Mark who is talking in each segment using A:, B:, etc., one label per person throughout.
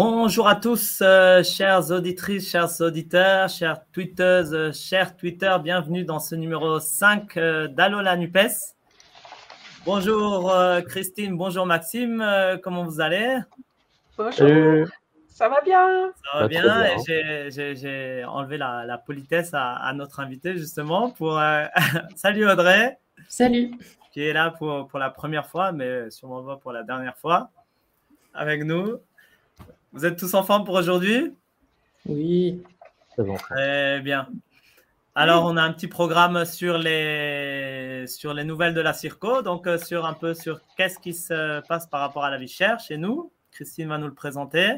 A: Bonjour à tous, euh, chères auditrices, chers auditeurs, chères tweeteuses, euh, chers tweeters, bienvenue dans ce numéro 5 euh, d'Allo la NUPES. Bonjour euh, Christine, bonjour Maxime, euh, comment vous allez?
B: Bonjour, ça va bien?
A: Ça va
C: Pas
A: bien, j'ai- enlevé la, la politesse à, à notre invité justement pour... euh, Salut Audrey,
D: Salut.
A: qui est là pour, pour la première fois, mais sûrement pas pour la dernière fois avec nous. Vous êtes tous en forme pour aujourd'hui?
D: Oui.
C: C'est bon.
A: Très bien. Alors, on a un petit programme sur les, sur les nouvelles de la Circo, donc euh, sur un peu sur qu'est-ce qui se passe par rapport à la vie chère chez nous. Christine va nous le présenter.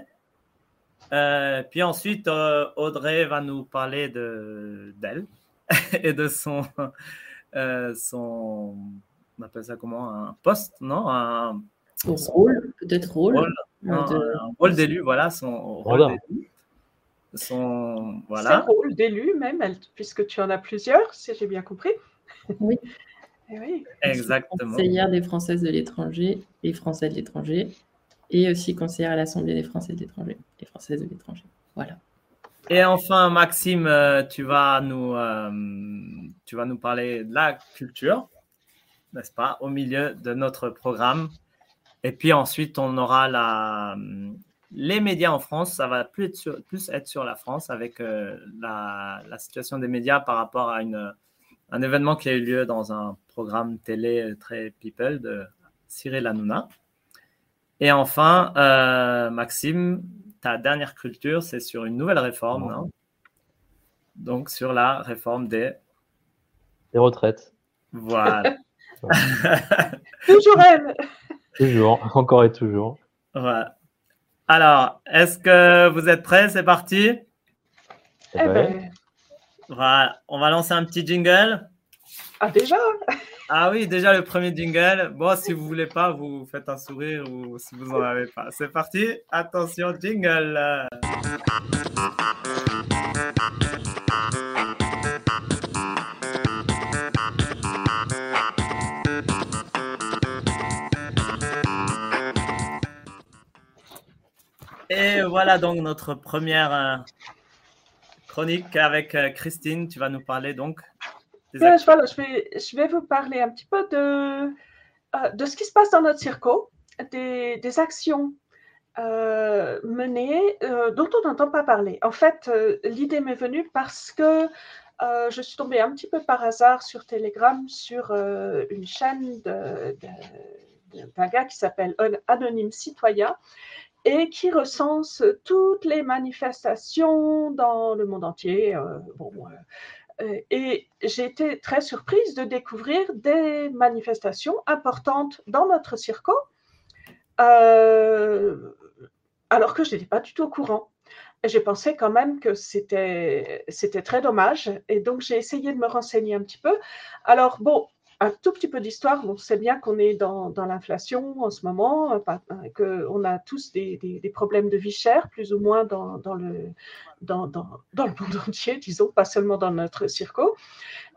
A: Euh, puis ensuite, euh, Audrey va nous parler de d'elle et de son, euh, son, on appelle ça comment, un poste, non, un,
D: Au rôle, peut-être rôle.
A: Rôle, un-
D: de-
A: un rôle d'élu, voilà, son rôle
C: Voilà.
A: d'élu. Son, voilà.
B: rôle d'élu même, elle- puisque tu en as plusieurs, si j'ai bien compris.
D: Oui.
B: Eh oui.
A: Exactement.
D: Conseillère des Françaises de l'étranger et Français de l'étranger. Et aussi conseillère à l'Assemblée des Français de l'étranger et Françaises de l'étranger. Voilà.
A: Et enfin, Maxime, euh, tu vas nous, euh, tu vas nous parler de la culture, n'est-ce pas, au milieu de notre programme. Et puis ensuite, on aura la, les médias en France. Ça va plus être sur, plus être sur la France avec euh, la, la situation des médias par rapport à une, un événement qui a eu lieu dans un programme télé très people de Cyril Hanouna. Et enfin, euh, Maxime, ta dernière culture, c'est sur une nouvelle réforme, non? Donc sur la réforme des...
C: Les retraites.
A: Voilà.
B: Toujours elle
C: Toujours, encore et toujours.
A: voilà. Alors, est-ce que vous êtes prêts? C'est parti?
C: Eh
B: Eh
C: ben,
B: ben,
A: Voilà, on va lancer un petit jingle.
B: Ah déjà?
A: Ah oui, déjà le premier jingle. Bon, si vous voulez pas, vous faites un sourire ou si vous en avez pas. C'est parti. Attention, jingle. Et voilà donc notre première euh, chronique avec euh, Christine. Tu vas nous parler donc des actions.
B: je, voilà, je, vais, je vais vous parler un petit peu de, euh, de ce qui se passe dans notre circo, des, des actions euh, menées euh, dont on n'entend pas parler. En fait, euh, l'idée m'est venue parce que euh, je suis tombée un petit peu par hasard sur Telegram sur euh, une chaîne d'un gars qui s'appelle An- Anonyme Citoyen et qui recense toutes les manifestations dans le monde entier. euh, bon, euh, et j'ai été très surprise de découvrir des manifestations importantes dans notre circo, euh, alors que je n'étais pas du tout au courant. J'ai pensé quand même que c'était très dommage. Et donc, j'ai essayé de me renseigner un petit peu. Alors, bon, un tout petit peu d'histoire. On sait bien qu'on est dans, l'inflation en ce moment, qu'on a tous des, problèmes de vie chère, plus ou moins dans, le, monde entier, disons, pas seulement dans notre circo.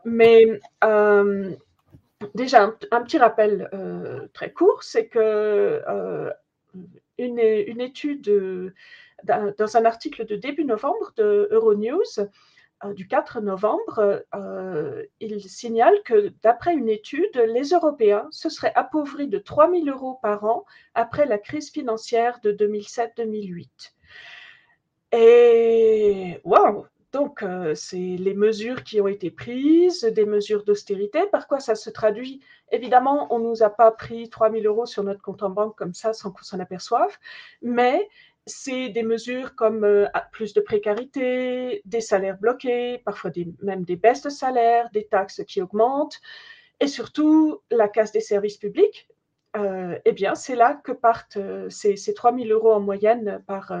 B: Mais euh, déjà, un, petit rappel euh, très court, c'est que euh, étude dans un article de début novembre de Euronews, du 4 novembre, euh, il signale que d'après une étude, les Européens se seraient appauvris de 3 000 euros par an après la crise financière de 2007-2008. Et waouh! Donc, euh, c'est les mesures qui ont été prises, des mesures d'austérité. Par quoi ça se traduit? Évidemment, on ne nous a pas pris 3 000 euros sur notre compte en banque comme ça sans qu'on s'en aperçoive, mais c'est des mesures comme euh, plus de précarité, des salaires bloqués, parfois même des baisses de salaire, des taxes qui augmentent, et surtout la casse des services publics. Euh, eh bien, c'est là que partent euh, ces, ces 3 000 euros en moyenne par,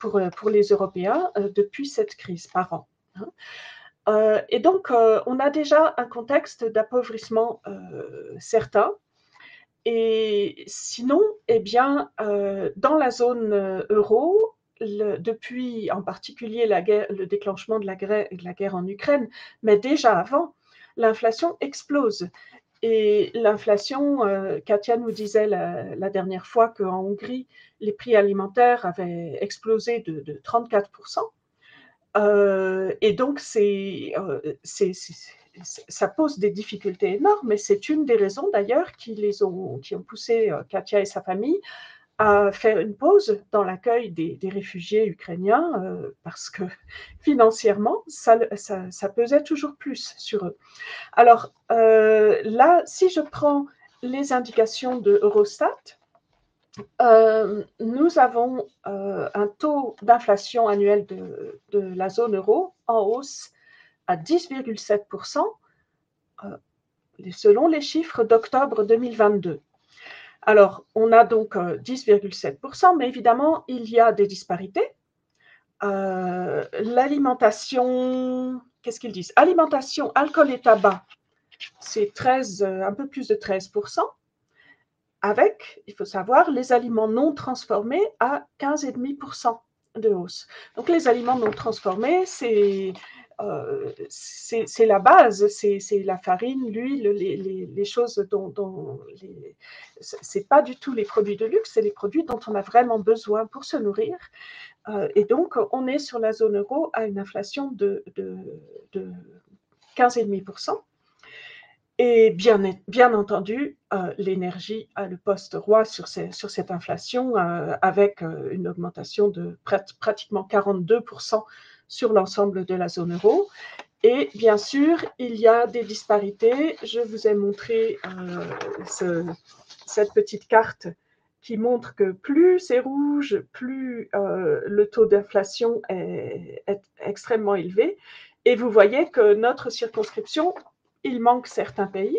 B: pour, les Européens depuis cette crise par an. hein. Et donc, on a déjà un contexte d'appauvrissement certain. Et sinon, eh bien, euh, dans la zone euh, euro, depuis en particulier le déclenchement de la, guerre, en Ukraine, mais déjà avant, l'inflation explose. Et l'inflation, euh, Katia nous disait la, dernière fois qu'en Hongrie, les prix alimentaires avaient explosé de, 34%. Euh, et donc, c'est, ça pose des difficultés énormes, et c'est une des raisons d'ailleurs qui, les ont, qui ont poussé Katia et sa famille à faire une pause dans l'accueil des, réfugiés ukrainiens euh, parce que financièrement, ça, ça, pesait toujours plus sur eux. Alors euh, là, si je prends les indications de Eurostat, euh, nous avons un taux d'inflation annuel de, la zone euro en hausse à 10,7% selon les chiffres d'octobre 2022. Alors, on a donc 10,7%, euh, mais évidemment, il y a des disparités. Euh, l'alimentation, qu'est-ce qu'ils disent? Alimentation, alcool et tabac, c'est 13, euh, un peu plus de 13%, avec, il faut savoir, les aliments non transformés à 15,5% de hausse. Donc, les aliments non transformés, c'est euh, c'est la base, c'est la farine, l'huile, les, choses dont, dont c'est pas du tout les produits de luxe, c'est les produits dont on a vraiment besoin pour se nourrir. Euh, et donc, on est sur la zone euro à une inflation de, de, de 15,5%. Et bien, entendu, euh, l'énergie a le poste roi sur cette inflation, avec une augmentation de pratiquement 42% sur l'ensemble de la zone euro. Et bien sûr, il y a des disparités. Je vous ai montré euh, cette petite carte qui montre que plus c'est rouge, plus euh, le taux d'inflation est, extrêmement élevé. Et vous voyez que notre circonscription, il manque certains pays,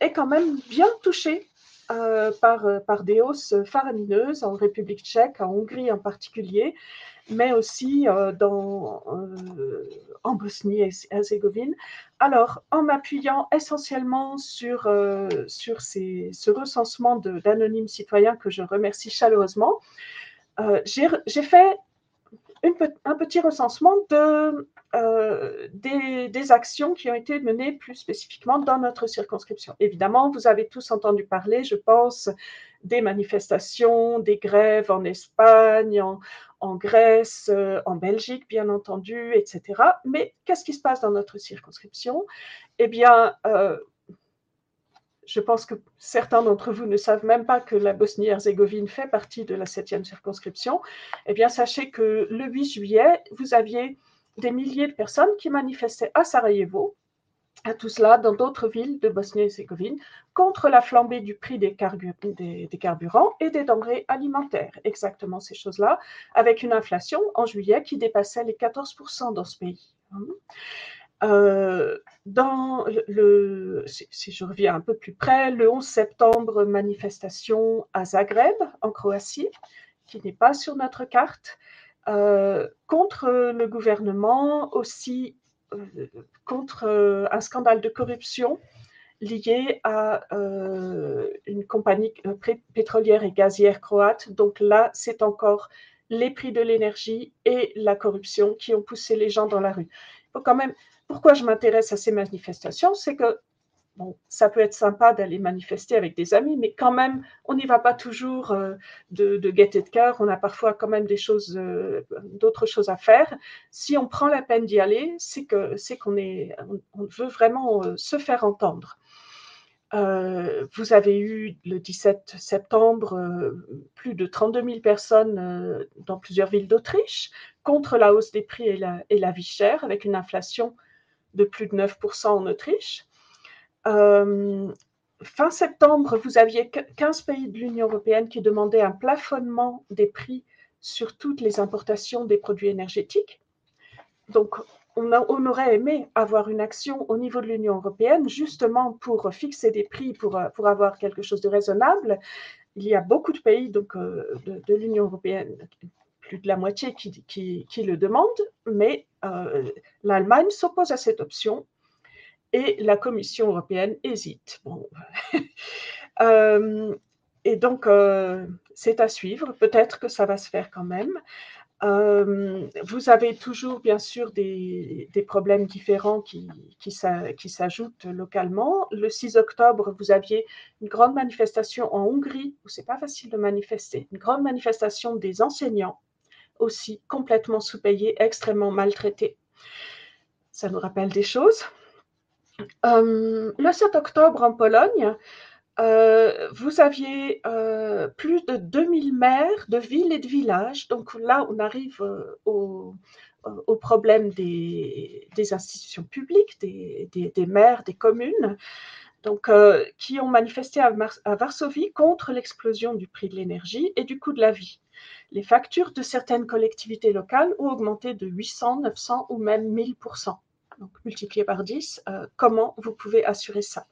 B: est quand même bien touchée euh, par, par des hausses faramineuses en République tchèque, en Hongrie en particulier mais aussi euh, dans, euh, en Bosnie et Herzégovine. Alors, en m'appuyant essentiellement sur, euh, sur ces, ce recensement d'anonymes citoyens que je remercie chaleureusement, j'ai fait un petit recensement de, des, des, actions qui ont été menées plus spécifiquement dans notre circonscription. Évidemment, vous avez tous entendu parler, je pense, des manifestations, des grèves en Espagne, en, Grèce, euh, en Belgique, bien entendu, etc. Mais qu'est-ce qui se passe dans notre circonscription? Eh bien, euh, je pense que certains d'entre vous ne savent même pas que la Bosnie-Herzégovine fait partie de la septième circonscription. Eh bien, sachez que le 8 juillet, vous aviez des milliers de personnes qui manifestaient à Sarajevo à tout cela dans d'autres villes de Bosnie-Herzégovine contre la flambée du prix des, carburants et des denrées alimentaires. Exactement ces choses-là, avec une inflation en juillet qui dépassait les 14% dans ce pays. Euh, dans le, si je reviens un peu plus près, le 11 septembre, manifestation à Zagreb, en Croatie, qui n'est pas sur notre carte, euh, contre le gouvernement, aussi contre euh, un scandale de corruption lié à euh, une compagnie pétrolière et gazière croate. Donc là, c'est encore les prix de l'énergie et la corruption qui ont poussé les gens dans la rue. quand même, pourquoi je m'intéresse à ces manifestations, c'est que bon, ça peut être sympa d'aller manifester avec des amis, mais quand même, on n'y va pas toujours euh, de, gaieté de cœur. On a parfois quand même euh, d'autres choses à faire. Si on prend la peine d'y aller, c'est qu'on veut vraiment euh, se faire entendre. vous avez eu le 17 septembre plus de 32 000 personnes dans plusieurs villes d'Autriche contre la hausse des prix et la vie chère, avec une inflation de plus de 9% en Autriche. Euh, fin septembre, vous aviez 15 pays de l'Union européenne qui demandaient un plafonnement des prix sur toutes les importations des produits énergétiques. Donc, on, aurait aimé avoir une action au niveau de l'Union européenne justement pour fixer des prix, pour, pour, avoir quelque chose de raisonnable. Il y a beaucoup de pays donc, euh, de, l'Union européenne, plus de la moitié, qui, qui, le demandent, mais euh, l'Allemagne s'oppose à cette option et la Commission européenne hésite. Euh, et donc, euh, c'est à suivre. Peut-être que ça va se faire quand même. Euh, vous avez toujours, bien sûr, des, problèmes différents qui, s'ajoutent localement. Le 6 octobre, vous aviez une grande manifestation en Hongrie, où c'est pas facile de manifester, une grande manifestation des enseignants, aussi complètement sous-payés, extrêmement maltraités. Ça nous rappelle des choses. Euh, le 7 octobre, en Pologne, euh, vous aviez euh, plus de 2000 maires de villes et de villages. Donc là, on arrive au, problème des, institutions publiques, des, maires, des communes, donc, qui ont manifesté à, à Varsovie contre l'explosion du prix de l'énergie et du coût de la vie. Les factures de certaines collectivités locales ont augmenté de 800, 900 ou même 1000%. Donc, multiplié par 10, comment vous pouvez assurer ça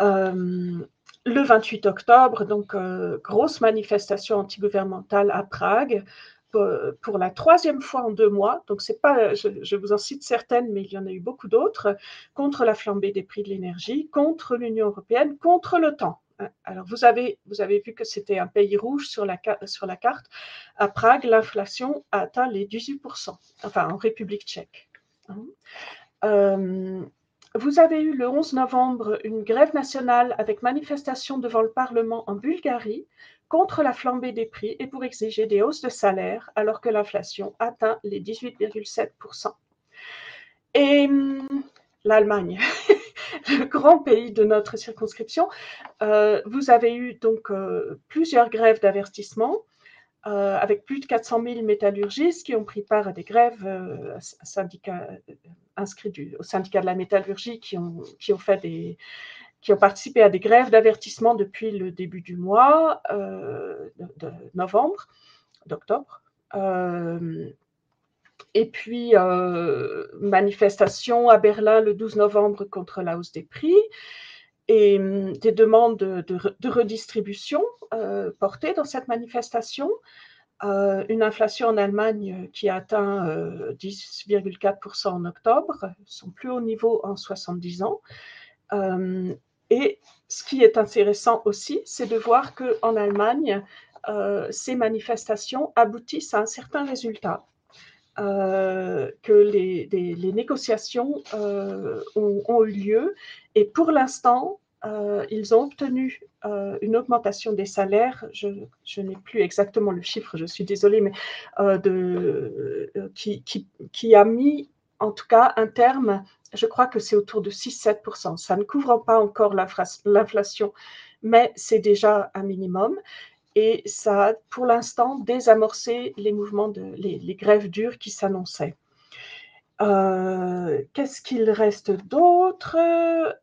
B: euh, le 28 octobre, donc euh, grosse manifestation antigouvernementale à Prague pour, la troisième fois en deux mois. Donc c'est pas, je, vous en cite certaines, mais il y en a eu beaucoup d'autres contre la flambée des prix de l'énergie, contre l'Union européenne, contre l'OTAN. Alors vous avez, vous avez vu que c'était un pays rouge sur la, sur la carte. À Prague, l'inflation a atteint les 18%, enfin en République tchèque. Euh, vous avez eu le 11 novembre une grève nationale avec manifestation devant le Parlement en Bulgarie contre la flambée des prix et pour exiger des hausses de salaire alors que l'inflation atteint les 18,7%. Et hum, l'Allemagne, le grand pays de notre circonscription, euh, vous avez eu donc euh, plusieurs grèves d'avertissement euh, avec plus de 400 000 métallurgistes qui ont pris part à des grèves euh, inscrits au syndicat de la métallurgie, qui ont participé à des grèves d'avertissement depuis le début du mois euh, de, novembre, d'octobre. et puis, manifestation à Berlin le 12 novembre contre la hausse des prix et hum, des demandes de, redistribution euh, portées dans cette manifestation. Euh, une inflation en Allemagne qui a atteint 10,4% euh, en octobre, son plus haut niveau en 70 ans. et ce qui est intéressant aussi, c'est de voir qu'en Allemagne, ces manifestations aboutissent à un certain résultat. Que les, négociations ont, ont, eu lieu. Et pour l'instant, euh, ils ont obtenu euh, une augmentation des salaires, je, n'ai plus exactement le chiffre, je suis désolée, mais euh, qui, qui, a mis en tout cas un terme, je crois que c'est autour de 6-7%. Ça ne couvre pas encore l'inflation, mais c'est déjà un minimum. Et ça a pour l'instant désamorcé les mouvements, les grèves dures qui s'annonçaient. Euh, qu'est-ce qu'il reste d'autre?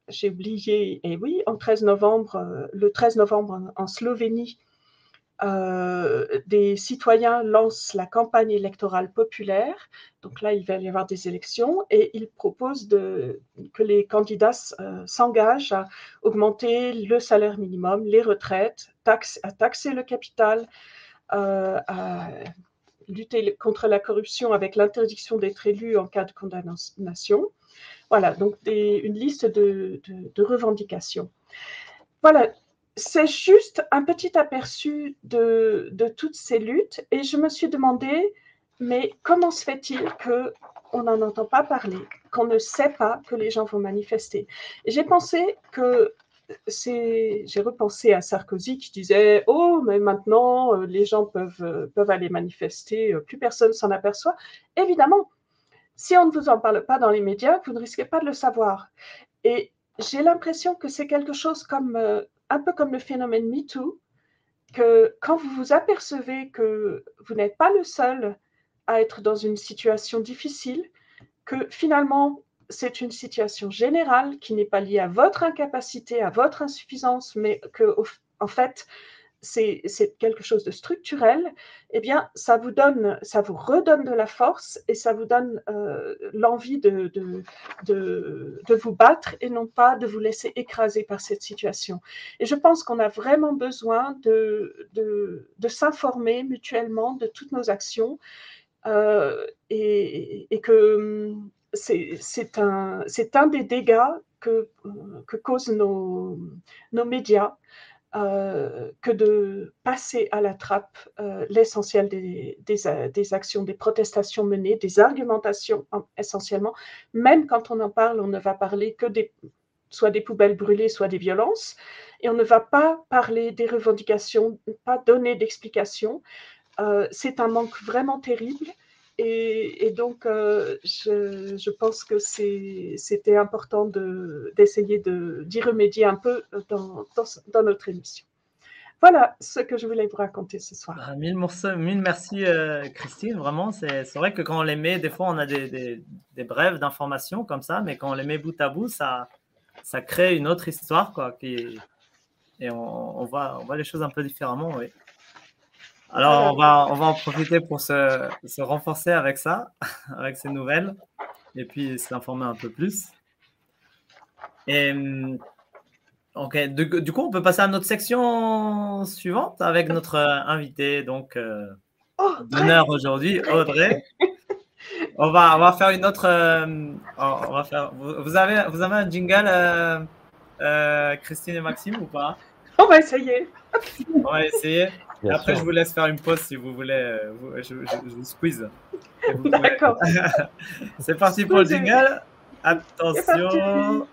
B: J'ai oublié, et eh oui, en 13 novembre, euh, le 13 novembre en, Slovénie, euh, des citoyens lancent la campagne électorale populaire. Donc là, il va y avoir des élections et ils proposent de, que les candidats s'engagent à augmenter le salaire minimum, les retraites, à taxer le capital, à lutter contre la corruption avec l'interdiction d'être élu en cas de condamnation. Voilà, donc une liste de, revendications. Voilà, c'est juste un petit aperçu de, toutes ces luttes et je me suis demandé, mais comment se fait-il qu'on n'en entend pas parler, qu'on ne sait pas que les gens vont manifester? J'ai pensé que j'ai repensé à Sarkozy qui disait Oh, mais maintenant, euh, les gens peuvent, euh, peuvent aller manifester, euh, plus personne s'en aperçoit. Évidemment, si on ne vous en parle pas dans les médias, vous ne risquez pas de le savoir. Et j'ai l'impression que c'est quelque chose comme, un peu comme le phénomène MeToo, que quand vous vous apercevez que vous n'êtes pas le seul à être dans une situation difficile, que finalement, c'est une situation générale qui n'est pas liée à votre incapacité, à votre insuffisance, mais que, en fait, c'est quelque chose de structurel, eh bien, ça vous donne, ça vous redonne de la force et ça vous donne euh, l'envie de, vous battre et non pas de vous laisser écraser par cette situation. Et je pense qu'on a vraiment besoin de, s'informer mutuellement de toutes nos actions euh, et, que c'est un, des dégâts que, que causent nos médias. Euh, que de passer à la trappe euh, l'essentiel des, des, actions, des protestations menées, des argumentations essentiellement. Même quand on en parle, on ne va parler que des, soit des poubelles brûlées, soit des violences, et on ne va pas parler des revendications, pas donner d'explications. Euh, c'est un manque vraiment terrible. Et, donc, je, je, pense que c'était important d'essayer de, d'y remédier un peu dans, notre émission. Voilà ce que je voulais vous raconter ce soir.
A: Ah, mille, merci, euh, Christine. Vraiment, c'est vrai que quand on les met, des fois, on a des, brèves d'informations comme ça, mais quand on les met bout à bout, ça, crée une autre histoire. Quoi, et on, voit, on voit les choses un peu différemment. Oui. Alors, on va, on va en profiter pour se, se renforcer avec ça, avec ces nouvelles, et puis s'informer un peu plus. Et, ok, du, coup, on peut passer à notre section suivante avec notre invité, donc, euh, oh, d'honneur aujourd'hui, Audrey. On va, on va faire une autre. Euh, on va faire, vous, avez, vous avez un jingle, euh, euh, Christine et Maxime, ou pas?
B: On va essayer.
A: On va essayer après, je vous laisse faire une pause si vous voulez. Euh, je, vous squeeze.
B: D'accord.
A: C'est parti pour le jingle. Attention.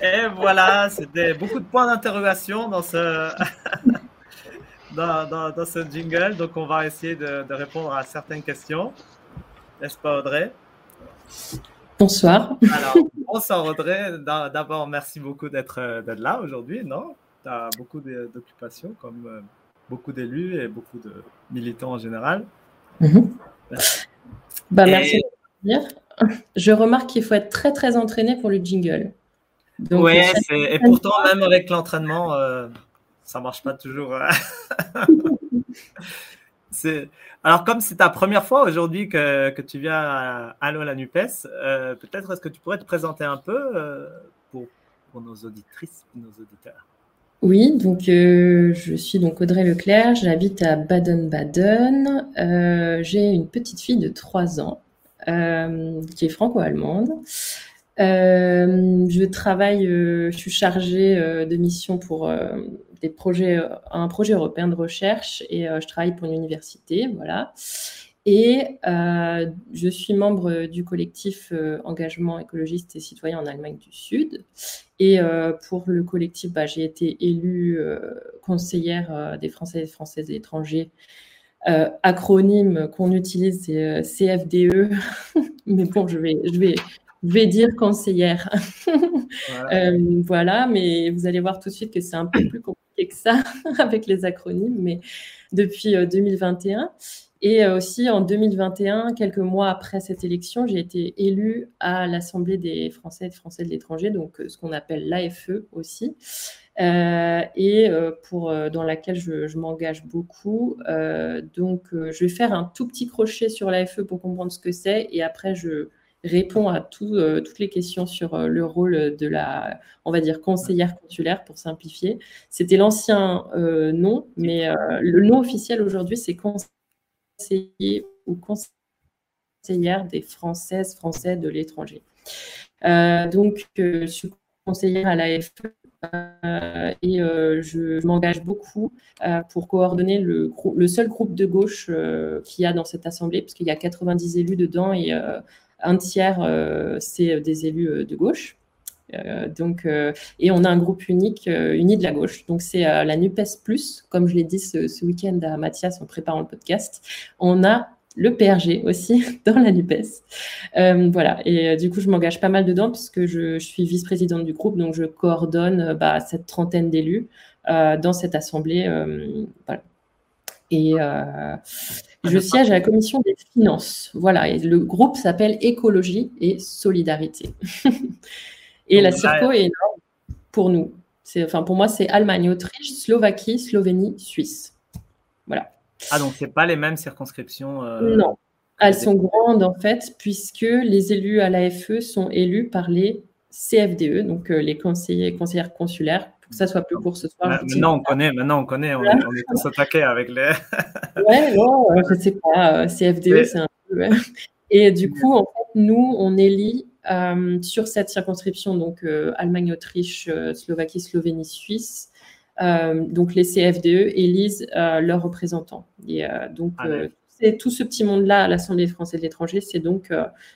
A: Et voilà, c'était beaucoup de points d'interrogation dans ce dans, ce jingle. Donc, on va essayer de, répondre à certaines questions. N'est-ce pas, Audrey?
D: Bonsoir.
A: Alors, bonsoir, Audrey. D'abord, merci beaucoup d'être là aujourd'hui. Non? Tu as beaucoup d'occupations, comme euh, beaucoup d'élus et beaucoup de militants en général.
D: Mhm. Bah, merci de venir. Je remarque qu'il faut être très, très entraîné pour le jingle.
A: Oui, et pourtant, même avec l'entraînement, euh, ça marche pas toujours. Hein. Alors, comme c'est ta première fois aujourd'hui que, tu viens à Allo la NUPES, euh, peut-être est-ce que tu pourrais te présenter un peu euh, pour, nos auditrices nos auditeurs?
D: Oui, donc euh, je suis donc Audrey Leclerc, j'habite à Baden-Baden. J'ai une petite fille de 3 ans qui est franco-allemande. je travaille, je suis chargée de mission pour des projets, euh, un projet européen de recherche et euh, je travaille pour une université, voilà. Et euh, je suis membre du collectif Engagement écologiste et citoyen en Allemagne du Sud. Et pour le collectif, bah, j'ai été élue conseillère des Français et des Françaises de l'étranger. acronyme qu'on utilise, c'est CFDE. Mais bon, je vais, je vais, je vais dire conseillère. voilà, mais vous allez voir tout de suite que c'est un peu plus compliqué que ça avec les acronymes, mais depuis 2021. Euh, et euh, aussi en 2021, quelques mois après cette élection, j'ai été élue à l'Assemblée des Français et des Français de l'étranger, donc euh, ce qu'on appelle l'AFE aussi, et pour, dans laquelle je m'engage beaucoup. donc je vais faire un tout petit crochet sur l'AFE pour comprendre ce que c'est, et après je, répond à euh, toutes les questions sur euh, le rôle de la, on va dire, conseillère consulaire pour simplifier. C'était l'ancien euh, nom, mais le nom officiel aujourd'hui, c'est conseiller ou conseillère des Françaises, Français de l'étranger. donc, je suis conseillère à l'AFE et je, m'engage beaucoup pour coordonner le, seul groupe de gauche qu'il y a dans cette assemblée, parce qu'il y a 90 élus dedans et un tiers, euh, c'est des élus euh, de gauche. Euh, et on a un groupe unique, uni de la gauche. Donc, c'est la NUPES Plus, comme je l'ai dit ce, week-end à Mathias en préparant le podcast. On a le PRG aussi dans la NUPES. voilà, et du coup, je m'engage pas mal dedans puisque je, je suis vice-présidente du groupe, donc je coordonne bah, cette trentaine d'élus dans cette assemblée. voilà. Et je siège à la commission des finances. Voilà, et le groupe s'appelle Écologie et Solidarité. et la circo est énorme pour nous. Enfin, pour moi, c'est Allemagne, Autriche, Slovaquie, Slovénie, Suisse. Voilà.
A: Ah, donc c'est pas les mêmes circonscriptions euh,
D: Non. Elles sont grandes en fait, puisque les élus à l'AFE sont élus par les CFDE, donc euh, les conseillers conseillères consulaires que ça soit plus court ce soir.
A: Maintenant, on connaît, maintenant, on connaît, on, est, on est tous attaqués avec les.
D: ouais, non, je sais pas, CFDE, c'est un peu. Et du coup, en fait, nous, on élit euh, sur cette circonscription, donc euh, Allemagne, Autriche, euh, Slovaquie, Slovénie, Suisse. donc les CFDE élisent leurs représentants. Et donc c'est tout ce petit monde-là à l'Assemblée des Français de l'étranger, c'est donc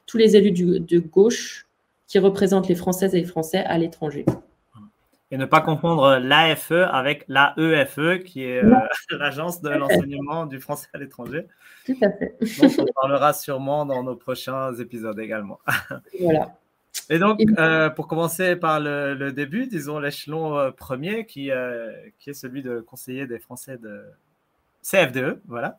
D: tous les élus de gauche qui représentent les Françaises et les Français à l'étranger.
A: Et ne pas confondre l'AFE avec l'AEFE, qui est l'Agence de l'enseignement du français à l'étranger.
D: Tout à fait.
A: on parlera sûrement dans nos prochains épisodes également.
D: Voilà.
A: Et donc, euh, pour commencer par le, début, disons l'échelon euh, premier, qui, euh, qui est celui de conseiller des Français de CFDE, voilà.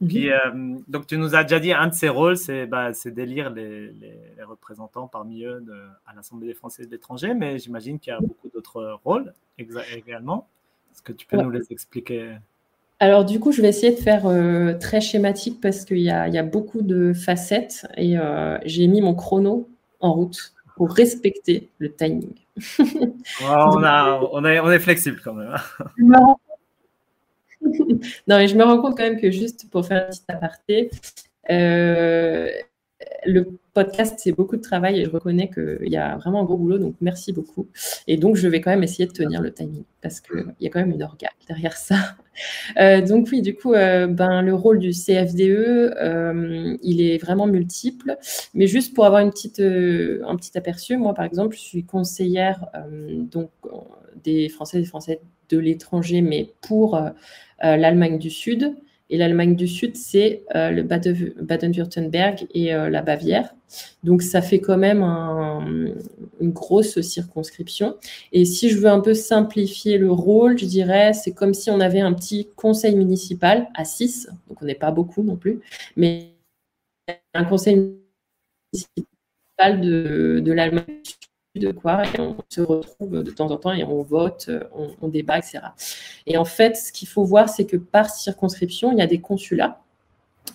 A: Mhm. donc, tu nous as déjà dit, un de ses rôles, c'est bah, d'élire les, les, représentants parmi eux de, à l'Assemblée des Français de l'étranger, mais j'imagine qu'il y a beaucoup d'autres rôles également. Est-ce que tu peux nous les expliquer?
D: Alors du coup, je vais essayer de faire euh, très schématique parce qu'il y, a beaucoup de facettes et euh, j'ai mis mon chrono en route pour respecter le timing.
A: on, on, est, flexible quand même.
D: non, mais je me rends compte quand même que juste pour faire un petit aparté, euh, le podcast, c'est beaucoup de travail et je reconnais qu'il y a vraiment un gros boulot, donc merci beaucoup. Et donc, je vais quand même essayer de tenir le timing parce qu'il y a quand même une organe derrière ça. Euh, donc, oui, du coup, euh, ben, le rôle du CFDE, euh, il est vraiment multiple. Mais juste pour avoir une petite, un petit aperçu, moi, par exemple, je suis conseillère donc, des Français et des Français de l'étranger, mais pour l'Allemagne du Sud. Et l'Allemagne du Sud, c'est euh, le Baden-Württemberg et euh, la Bavière. Donc ça fait quand même une grosse circonscription. Et si je veux un peu simplifier le rôle, je dirais, c'est comme si on avait un petit conseil municipal à 6, donc on n'est pas beaucoup non plus, mais un conseil municipal de, de l'Allemagne du Sud de quoi, et on se retrouve de temps en temps et on vote, on, débat, etc. Et en fait, ce qu'il faut voir, c'est que par circonscription, il y a des consulats.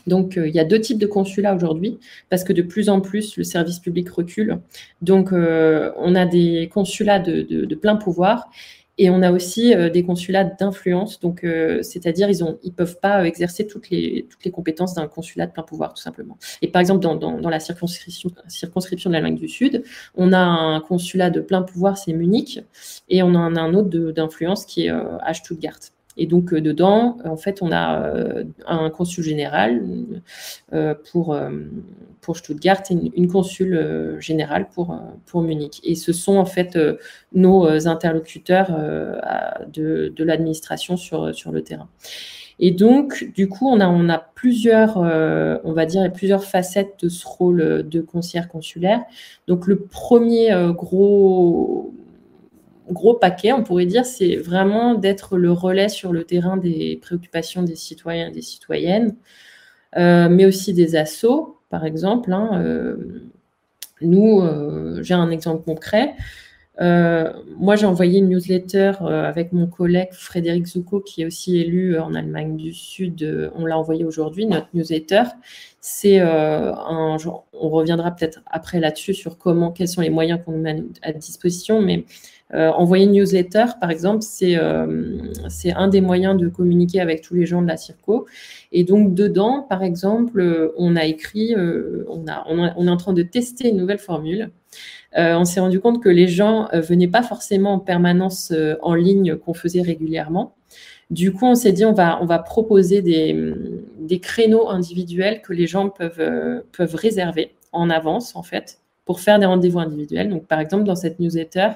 D: Donc, euh, il y a deux types de consulats aujourd'hui, parce que de plus en plus, le service public recule. Donc, euh, on a des consulats de plein pouvoir et on a aussi euh, des consulats d'influence, donc euh, c'est-à-dire ils ils peuvent pas exercer toutes les compétences d'un consulat de plein pouvoir tout simplement. Et par exemple dans la circonscription circonscription de l'Allemagne du Sud, on a un consulat de plein pouvoir, c'est Munich, et on en a un autre d'influence qui est euh, à Stuttgart. Et donc, euh, dedans, en fait, on a euh, un consul général euh, pour, Stuttgart et une, consul générale pour, Munich. Et ce sont en fait nos interlocuteurs de, l'administration sur, sur le terrain. Et donc, du coup, on a, on a plusieurs, on va dire, plusieurs facettes de ce rôle de conseillère consulaire. Donc, le premier gros gros paquet, on pourrait dire, c'est vraiment d'être le relais sur le terrain des préoccupations des citoyens et des citoyennes, euh, mais aussi des assos, par exemple. Hein, euh, nous, euh, j'ai un exemple concret. Moi, j'ai envoyé une newsletter avec mon collègue Frédéric Zouko, qui est aussi élu en Allemagne du Sud. on l'a envoyé aujourd'hui, notre newsletter. C'est un on reviendra peut-être après là-dessus sur comment, quels sont les moyens qu'on met à disposition, mais euh, envoyer une newsletter, par exemple, euh, c'est un des moyens de communiquer avec tous les gens de la Circo. Et donc, dedans, par exemple, on a écrit, euh, on, a, on, est en train de tester une nouvelle formule. On s'est rendu compte que les gens venaient pas forcément en permanence en ligne qu'on faisait régulièrement. Du coup, on s'est dit, on va, on va proposer des, des, créneaux individuels que les gens peuvent, peuvent réserver en avance, en fait, pour faire des rendez-vous individuels. Donc, par exemple, dans cette newsletter,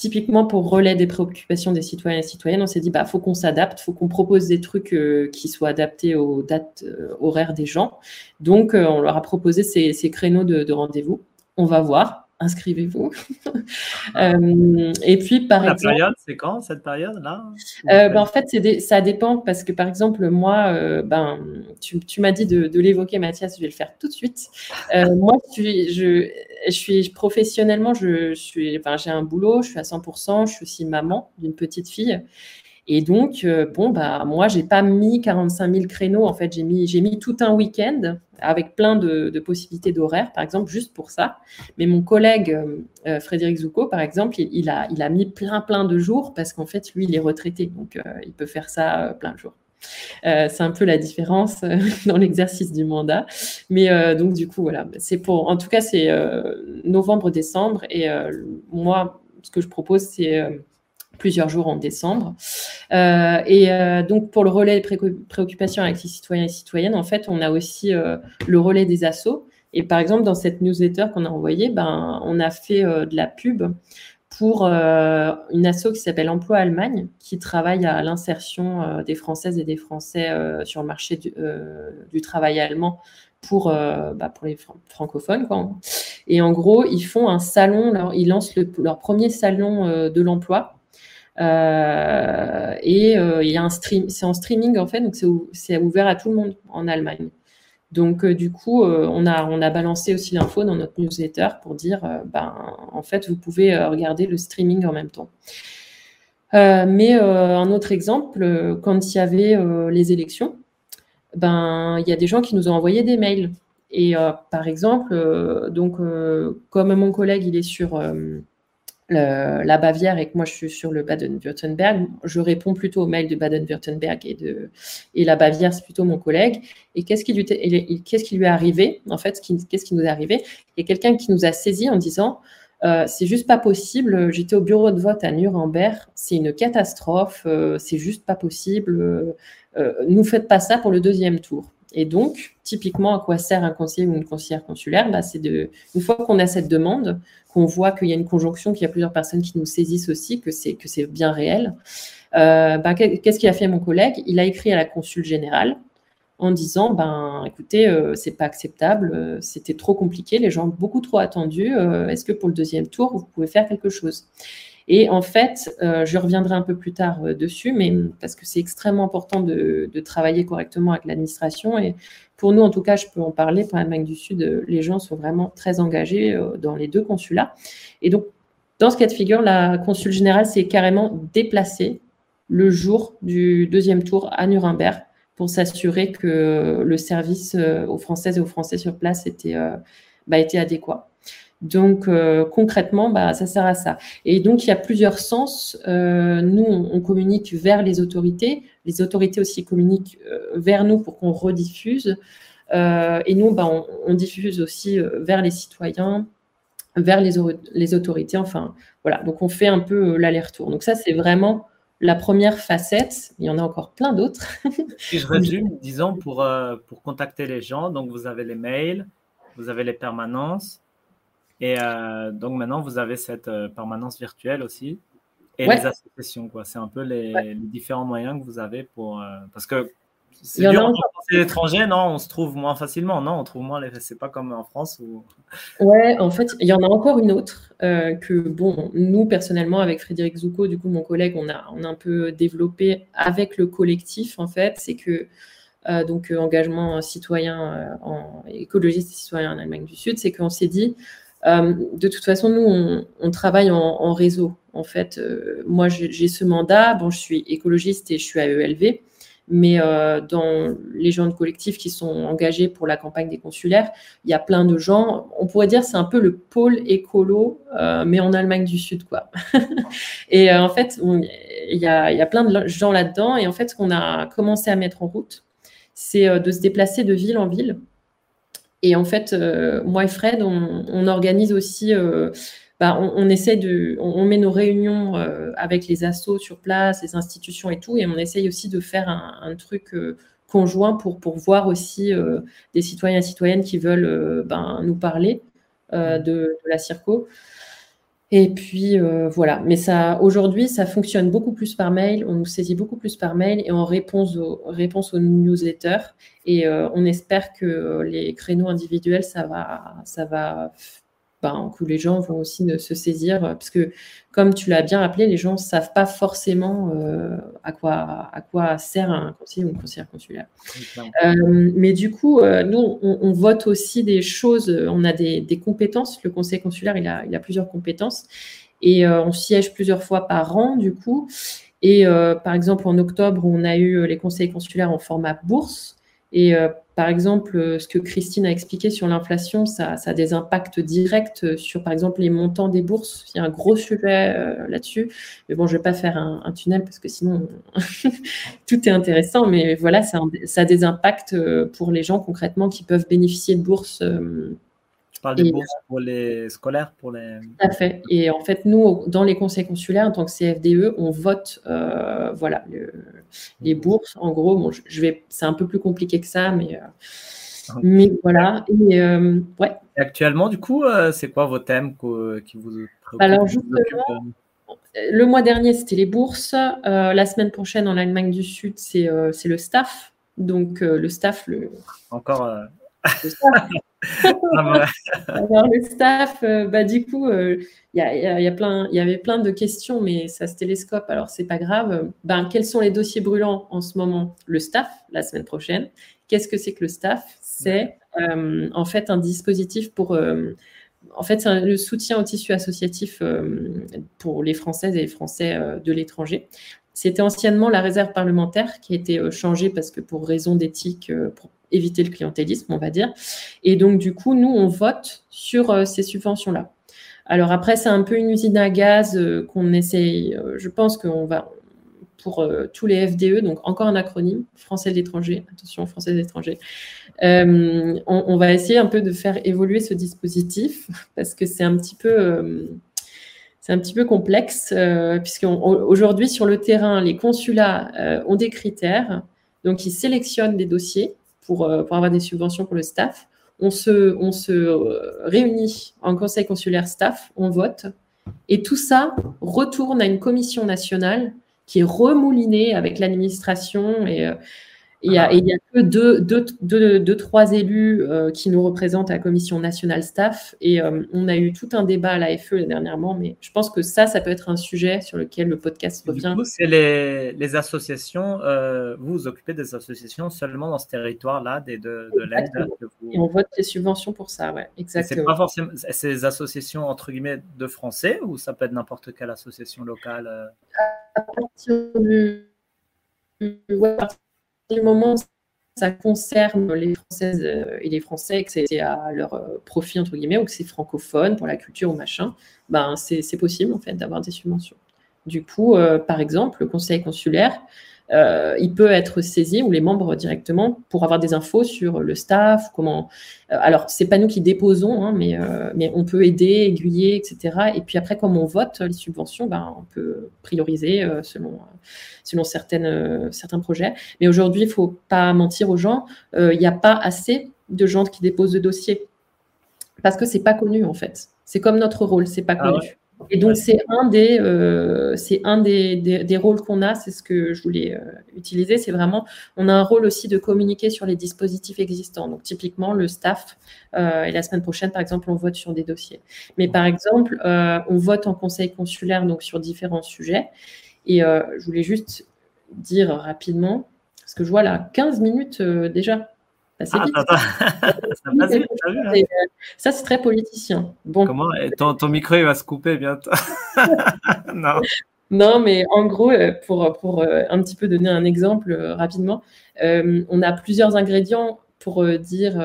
D: typiquement pour relais des préoccupations des citoyens et citoyennes, on s'est dit bah faut qu'on s'adapte, faut qu'on propose des trucs euh, qui soient adaptés aux dates euh, horaires des gens. Donc euh, on leur a proposé ces, créneaux de rendez-vous. On va voir inscrivez-vous. Euh, et puis, par
A: La période, c'est quand cette période-là?
D: Euh, ben, En fait, ça dépend parce que, par exemple, moi, euh, ben, tu, m'as dit de, l'évoquer, Mathias, je vais le faire tout de suite. moi, je suis, je, je suis professionnellement, je, suis, j'ai un boulot, je suis à 100%, je suis aussi maman d'une petite fille. Et donc, bon, bah, moi, j'ai pas mis 45 000 créneaux. En fait, j'ai mis, tout un week-end avec plein de, possibilités d'horaire, par exemple, juste pour ça. Mais mon collègue Frédéric Zouko, par exemple, il, a, mis plein, plein de jours parce qu'en fait, lui, il est retraité. Donc, il peut faire ça plein de jours. Euh, c'est un peu la différence euh, dans l'exercice du mandat. Mais euh, donc, du coup, voilà. C'est pour, en tout cas, c'est novembre-décembre. Et moi, ce que je propose, c'est plusieurs jours en décembre. et donc, pour le relais de préoccupations avec les citoyens et citoyennes, en fait, on a aussi le relais des assos. Et par exemple, dans cette newsletter qu'on a envoyée, ben, on a fait de la pub pour euh, une asso qui s'appelle Emploi Allemagne, qui travaille à l'insertion euh, des Françaises et des Français euh, sur le marché du, travail allemand pour, bah, les francophones. Et en gros, ils font un salon, ils lancent leur premier salon de l'emploi. Et il y un stream, c'est en streaming en fait, donc c'est ouvert à tout le monde en Allemagne. Donc, euh, du coup, euh, on, a, balancé aussi l'info dans notre newsletter pour dire, euh, ben, en fait, vous pouvez regarder le streaming en même temps. mais un autre exemple, quand il y avait les élections, ben, il y a des gens qui nous ont envoyé des mails. Et par exemple, donc, comme mon collègue, il est sur la Bavière et que moi je suis sur le Baden-Württemberg, je réponds plutôt aux mails de Baden-Württemberg et, de, et la Bavière, c'est plutôt mon collègue. Et qu'est-ce qui lui, est arrivé En fait, qu'est-ce qui nous est arrivé? A quelqu'un qui nous a saisi en disant euh, c'est juste pas possible. J'étais au bureau de vote à Nuremberg. C'est une catastrophe. Euh, c'est juste pas possible. Euh, nous faites pas ça pour le deuxième tour. Et donc, typiquement, à quoi sert un conseiller ou une conseillère consulaire? Bah, de, une fois qu'on a cette demande, qu'on voit qu'il y a une conjonction, qu'il y a plusieurs personnes qui nous saisissent aussi, que c'est bien réel. Euh, ben, qu'est-ce qu'il a fait mon collègue? Il a écrit à la consul générale en disant ben écoutez euh, c'est pas acceptable euh, c'était trop compliqué les gens ont beaucoup trop attendu est-ce que pour le deuxième tour vous pouvez faire quelque chose? Et en fait, je reviendrai un peu plus tard dessus, mais parce que c'est extrêmement important de, travailler correctement avec l'administration. Et pour nous, en tout cas, je peux en parler. Pour l'Allemagne du Sud, euh, les gens sont vraiment très engagés euh, dans les deux consulats. Et donc, dans ce cas de figure, la consul générale s'est carrément déplacée le jour du deuxième tour à Nuremberg pour s'assurer que le service euh, aux Françaises et aux Français sur place était, bah, était adéquat. Donc concrètement, bah, ça sert à ça. Et donc il y a plusieurs sens. nous, on, communique vers les autorités les autorités aussi communiquent euh, vers nous pour qu'on rediffuse. Euh, et nous, bah, on, diffuse aussi euh, vers les citoyens, vers les, les, autorités. Enfin, voilà. Donc, on fait un peu l'aller-retour. Donc, ça, c'est vraiment la première facette. Il y en a encore plein d'autres.
A: si je résume, disons, pour, pour contacter les gens, donc vous avez les mails, vous avez les permanences. Et donc, maintenant, vous avez cette permanence virtuelle aussi et les associations. Quoi. C'est un peu les, différents moyens que vous avez pour. Euh, parce que c'est dur en l'étranger, non? On se trouve moins facilement, non? On trouve moins les. C'est pas comme en France ou.
D: Ouais, en fait, il y en a encore une autre euh, que, bon, nous, personnellement, avec Frédéric Zouko, du coup, mon collègue, on a, on a un peu développé avec le collectif, en fait. C'est que. Euh, donc, engagement citoyen en écologiste et citoyen en Allemagne du Sud, c'est qu'on s'est dit, euh, de toute façon, nous, on, travaille en, réseau. En fait, euh, moi, j'ai ce mandat. Bon, je suis écologiste et je suis à ELV. Mais euh, dans les gens de collectif qui sont engagés pour la campagne des consulaires, il y a plein de gens. On pourrait dire c'est un peu le pôle écolo, mais en Allemagne du Sud, quoi. et en fait, il y, y, a, plein de gens là-dedans. Et en fait, ce qu'on a commencé à mettre en route, c'est de se déplacer de ville en ville et en fait, euh, moi et Fred, on, organise aussi, euh, bah, on, essaie de, on, met nos réunions euh, avec les assos sur place, les institutions et tout, et on essaye aussi de faire un, truc conjoint pour, pour voir aussi des citoyens et citoyennes qui veulent ben, nous parler de, de, la Circo. Et puis euh, voilà, mais ça aujourd'hui ça fonctionne beaucoup plus par mail, on nous saisit beaucoup plus par mail et en réponse aux, réponse aux newsletters. Et euh, on espère que les créneaux individuels ça va ça va ben, que les gens vont aussi se saisir, parce que comme tu l'as bien rappelé, les gens ne savent pas forcément euh, à, quoi, à quoi sert un conseiller ou une conseillère consulaire. Euh, mais du coup, euh, nous, on, vote aussi des choses, on a des, compétences. Le conseil consulaire, il a, il a plusieurs compétences et on siège plusieurs fois par an, du coup. Et par exemple, en octobre, on a eu les conseils consulaires en format bourse. Et par exemple, ce que Christine a expliqué sur l'inflation, ça, a des impacts directs sur, par exemple, les montants des bourses. Il y a un gros sujet là-dessus. Mais bon, je ne vais pas faire un, tunnel parce que sinon, tout est intéressant. Mais voilà, ça, ça, a des impacts pour les gens concrètement qui peuvent bénéficier de bourses
A: tu parles des bourses pour les scolaires pour les...
D: Tout à fait. Et en fait, nous, dans les conseils consulaires, en tant que CFDE, on vote euh, voilà, les bourses. En gros, bon, je vais, c'est un peu plus compliqué que ça, mais, euh, ah. mais voilà. Et, euh, ouais.
A: actuellement, du coup, c'est quoi vos thèmes qui vous
D: préoccupent Alors, justement, le mois dernier, c'était les bourses. la semaine prochaine, en Allemagne du Sud, c'est le staff. Donc, le staff, le...
A: Encore... Le
D: staff. Alors, le staff, euh, bah, du coup, il euh, y, a, y, a plein, y avait plein de questions, mais ça se télescope, alors c'est pas grave. Ben, quels sont les dossiers brûlants en ce moment? Le staff, la semaine prochaine. Qu'est-ce que c'est que le staff? C'est euh, en fait un dispositif pour. en fait, c'est le soutien au tissu associatif pour les Françaises et les Français de l'étranger. C'était anciennement la réserve parlementaire qui a été changée parce que pour raison d'éthique, pour éviter le clientélisme, on va dire. Et donc, du coup, nous, on vote sur euh, ces subventions-là. Alors après, c'est un peu une usine à gaz euh, qu'on essaye, euh, je pense qu'on va, pour tous les FDE, donc encore un acronyme, Français de l'étranger, attention, Français de l'étranger, on, va essayer un peu de faire évoluer ce dispositif parce que c'est un petit peu... c'est un petit peu complexe, puisqu'aujourd'hui, sur le terrain, les consulats ont des critères, donc ils sélectionnent des dossiers euh, pour, avoir des subventions pour le staff. On se, on se euh, réunit en conseil consulaire staff, on vote, et tout ça retourne à une commission nationale qui est remoulinée avec l'administration et, il n'y a, que deux, deux, trois élus euh, qui nous représentent à la commission nationale staff. Et euh, on a eu tout un débat à l'AFE dernièrement, mais je pense que ça, ça peut être un sujet sur lequel le podcast revient.
A: c'est les, les, associations, euh, vous vous occupez des associations seulement dans ce territoire-là, de, de l'aide
D: Et on vote les subventions pour ça, ouais, exactement.
A: C'est pas forcément ces associations, entre guillemets, de français, ou ça peut être n'importe quelle association locale
D: À partir du du moment ça concerne les Françaises euh, et les Français, que c'est à leur euh, profit, entre guillemets, ou que c'est francophone pour la culture ou machin, ben c'est possible, en fait, d'avoir des subventions. Du coup, euh, par exemple, le conseil consulaire, euh, il peut être saisi ou les membres directement pour avoir des infos sur le staff, comment. Euh, alors, c'est pas nous qui déposons, hein, mais, euh, mais on peut aider, aiguiller, etc. Et puis après, comme on vote les subventions, ben, on peut prioriser selon, selon certaines, certains projets. Mais aujourd'hui, il faut pas mentir aux gens, il n'y a pas assez de gens qui déposent de dossiers parce que c'est pas connu en fait. C'est comme notre rôle, c'est pas ah connu. Et donc, c'est un, des, euh, c'est un des, des, rôles qu'on a, c'est ce que je voulais euh, utiliser, c'est vraiment, on a un rôle aussi de communiquer sur les dispositifs existants. Donc, typiquement, le staff, euh, et la semaine prochaine, par exemple, on vote sur des dossiers. Mais par exemple, on vote en conseil consulaire, donc sur différents sujets. Et je voulais juste dire rapidement, parce que je vois là 15 minutes déjà.
A: Ah,
D: ça, c'est très politicien.
A: Bon. Comment ton, ton, micro, il va se couper bientôt.
D: non. Non, mais en gros, euh, pour, pour euh, un petit peu donner un exemple euh, rapidement, on a plusieurs ingrédients pour dire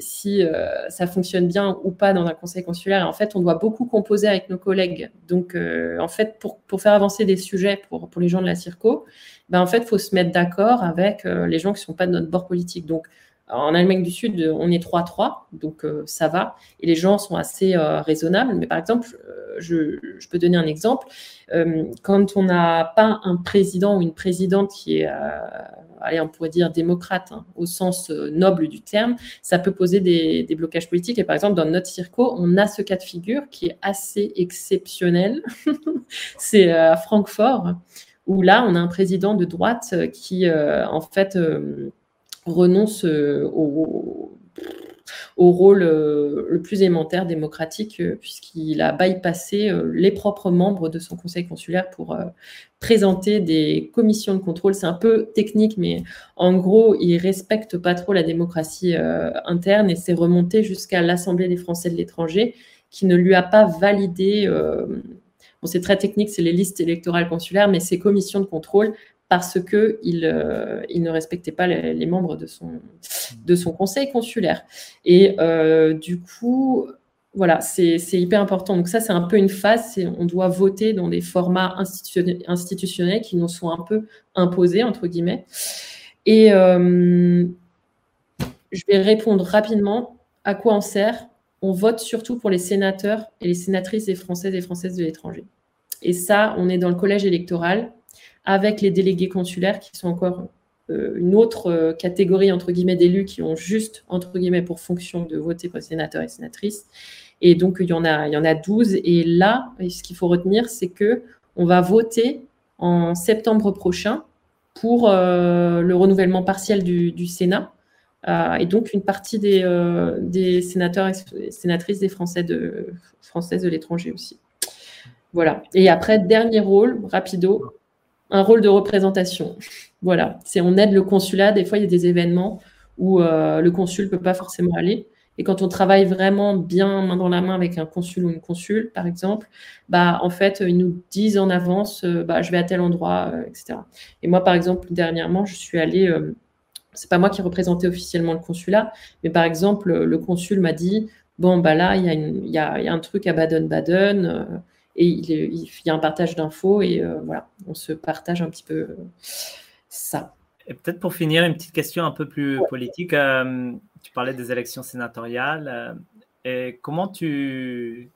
D: si ça fonctionne bien ou pas dans un conseil consulaire. en fait, on doit beaucoup composer avec nos collègues. Donc, en fait, pour, pour, faire avancer des sujets pour, pour les gens de la CIRCO, ben, en fait, il faut se mettre d'accord avec les gens qui ne sont pas de notre bord politique. Donc, en Allemagne du Sud, on est 3-3, donc euh, ça va. Et les gens sont assez euh, raisonnables. Mais par exemple, euh, je, peux donner un exemple. quand on n'a pas un président ou une présidente qui est, allez, on pourrait dire démocrate, hein, au sens noble du terme, ça peut poser des, des, blocages politiques. Et par exemple, dans notre circo, on a ce cas de figure qui est assez exceptionnel. C'est à Francfort, où là, on a un président de droite qui, en fait, renonce euh, au, rôle euh, le plus élémentaire démocratique, euh, puisqu'il a bypassé les propres membres de son conseil consulaire pour présenter des commissions de contrôle. C'est un peu technique, mais en gros, il respecte pas trop la démocratie interne et c'est remonté jusqu'à l'Assemblée des Français de l'étranger, qui ne lui a pas validé bon, c'est très technique, c'est les listes électorales consulaires, mais c'est commissions de contrôle parce qu'il euh, il ne respectait pas les, membres de son, conseil consulaire. Et euh, du coup, voilà, c'est hyper important. Donc ça, c'est un peu une phase, on doit voter dans des formats institutionnels, institutionnels qui nous sont un peu imposés, entre guillemets. Et euh, je vais répondre rapidement à quoi on sert. On vote surtout pour les sénateurs et les sénatrices des Françaises et Françaises de l'étranger. Et ça, on est dans le collège électoral avec les délégués consulaires qui sont encore euh, une autre euh, catégorie entre guillemets d'élus qui ont juste entre guillemets pour fonction de voter pour les sénateurs et sénatrices. Et donc il y en a, il y en a 12. Et là, ce qu'il faut retenir, c'est que on va voter en septembre prochain pour euh, le renouvellement partiel du, Sénat. et donc une partie des, sénateurs et sénatrices des Français de, françaises de l'étranger aussi. Voilà. Et après, dernier rôle, rapido, un rôle de représentation. Voilà, c'est on aide le consulat. Des fois, il y a des événements où euh, le consul ne peut pas forcément aller. Et quand on travaille vraiment bien main dans la main avec un consul ou une consul, par exemple, bah en fait, ils nous disent en avance, euh, bah je vais à tel endroit, euh, etc. Et moi, par exemple, dernièrement, je suis allée. c'est pas moi qui représentais officiellement le consulat, mais par exemple, le consul m'a dit, bon bah là, il y, a, y a un truc à Baden-Baden et il, y a un partage d'infos et euh, voilà, on se partage un petit peu euh, ça.
A: Et peut-être pour finir, une petite question un peu plus politique. Euh, tu parlais des élections sénatoriales. et comment tu,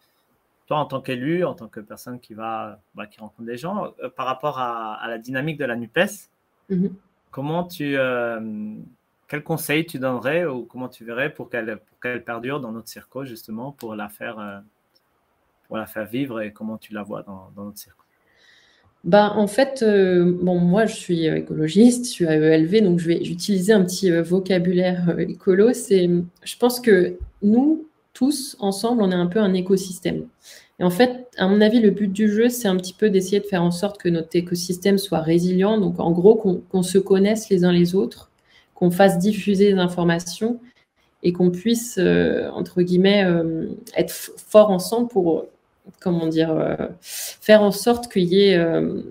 A: toi, en tant qu'élu, en tant que personne qui va, bah, qui rencontre des gens, par rapport à, la dynamique de la NUPES, mm-hmm. comment tu, quel conseil tu donnerais ou comment tu verrais pour qu'elle qu'elle perdure dans notre circo, justement, pour la faire la faire vivre et comment tu la vois dans, notre circuit
D: bah, en fait, euh, bon, moi, je suis euh, écologiste, je suis à ELV, donc je vais utiliser un petit euh, vocabulaire écolo. Je pense que nous, tous, ensemble, on est un peu un écosystème. Et en fait, à mon avis, le but du jeu, c'est un petit peu d'essayer de faire en sorte que notre écosystème soit résilient. Donc, en gros, qu'on se connaisse les uns les autres, qu'on fasse diffuser les informations et qu'on puisse, entre guillemets, être fort ensemble pour comment dire, euh, faire en sorte qu'il y ait euh,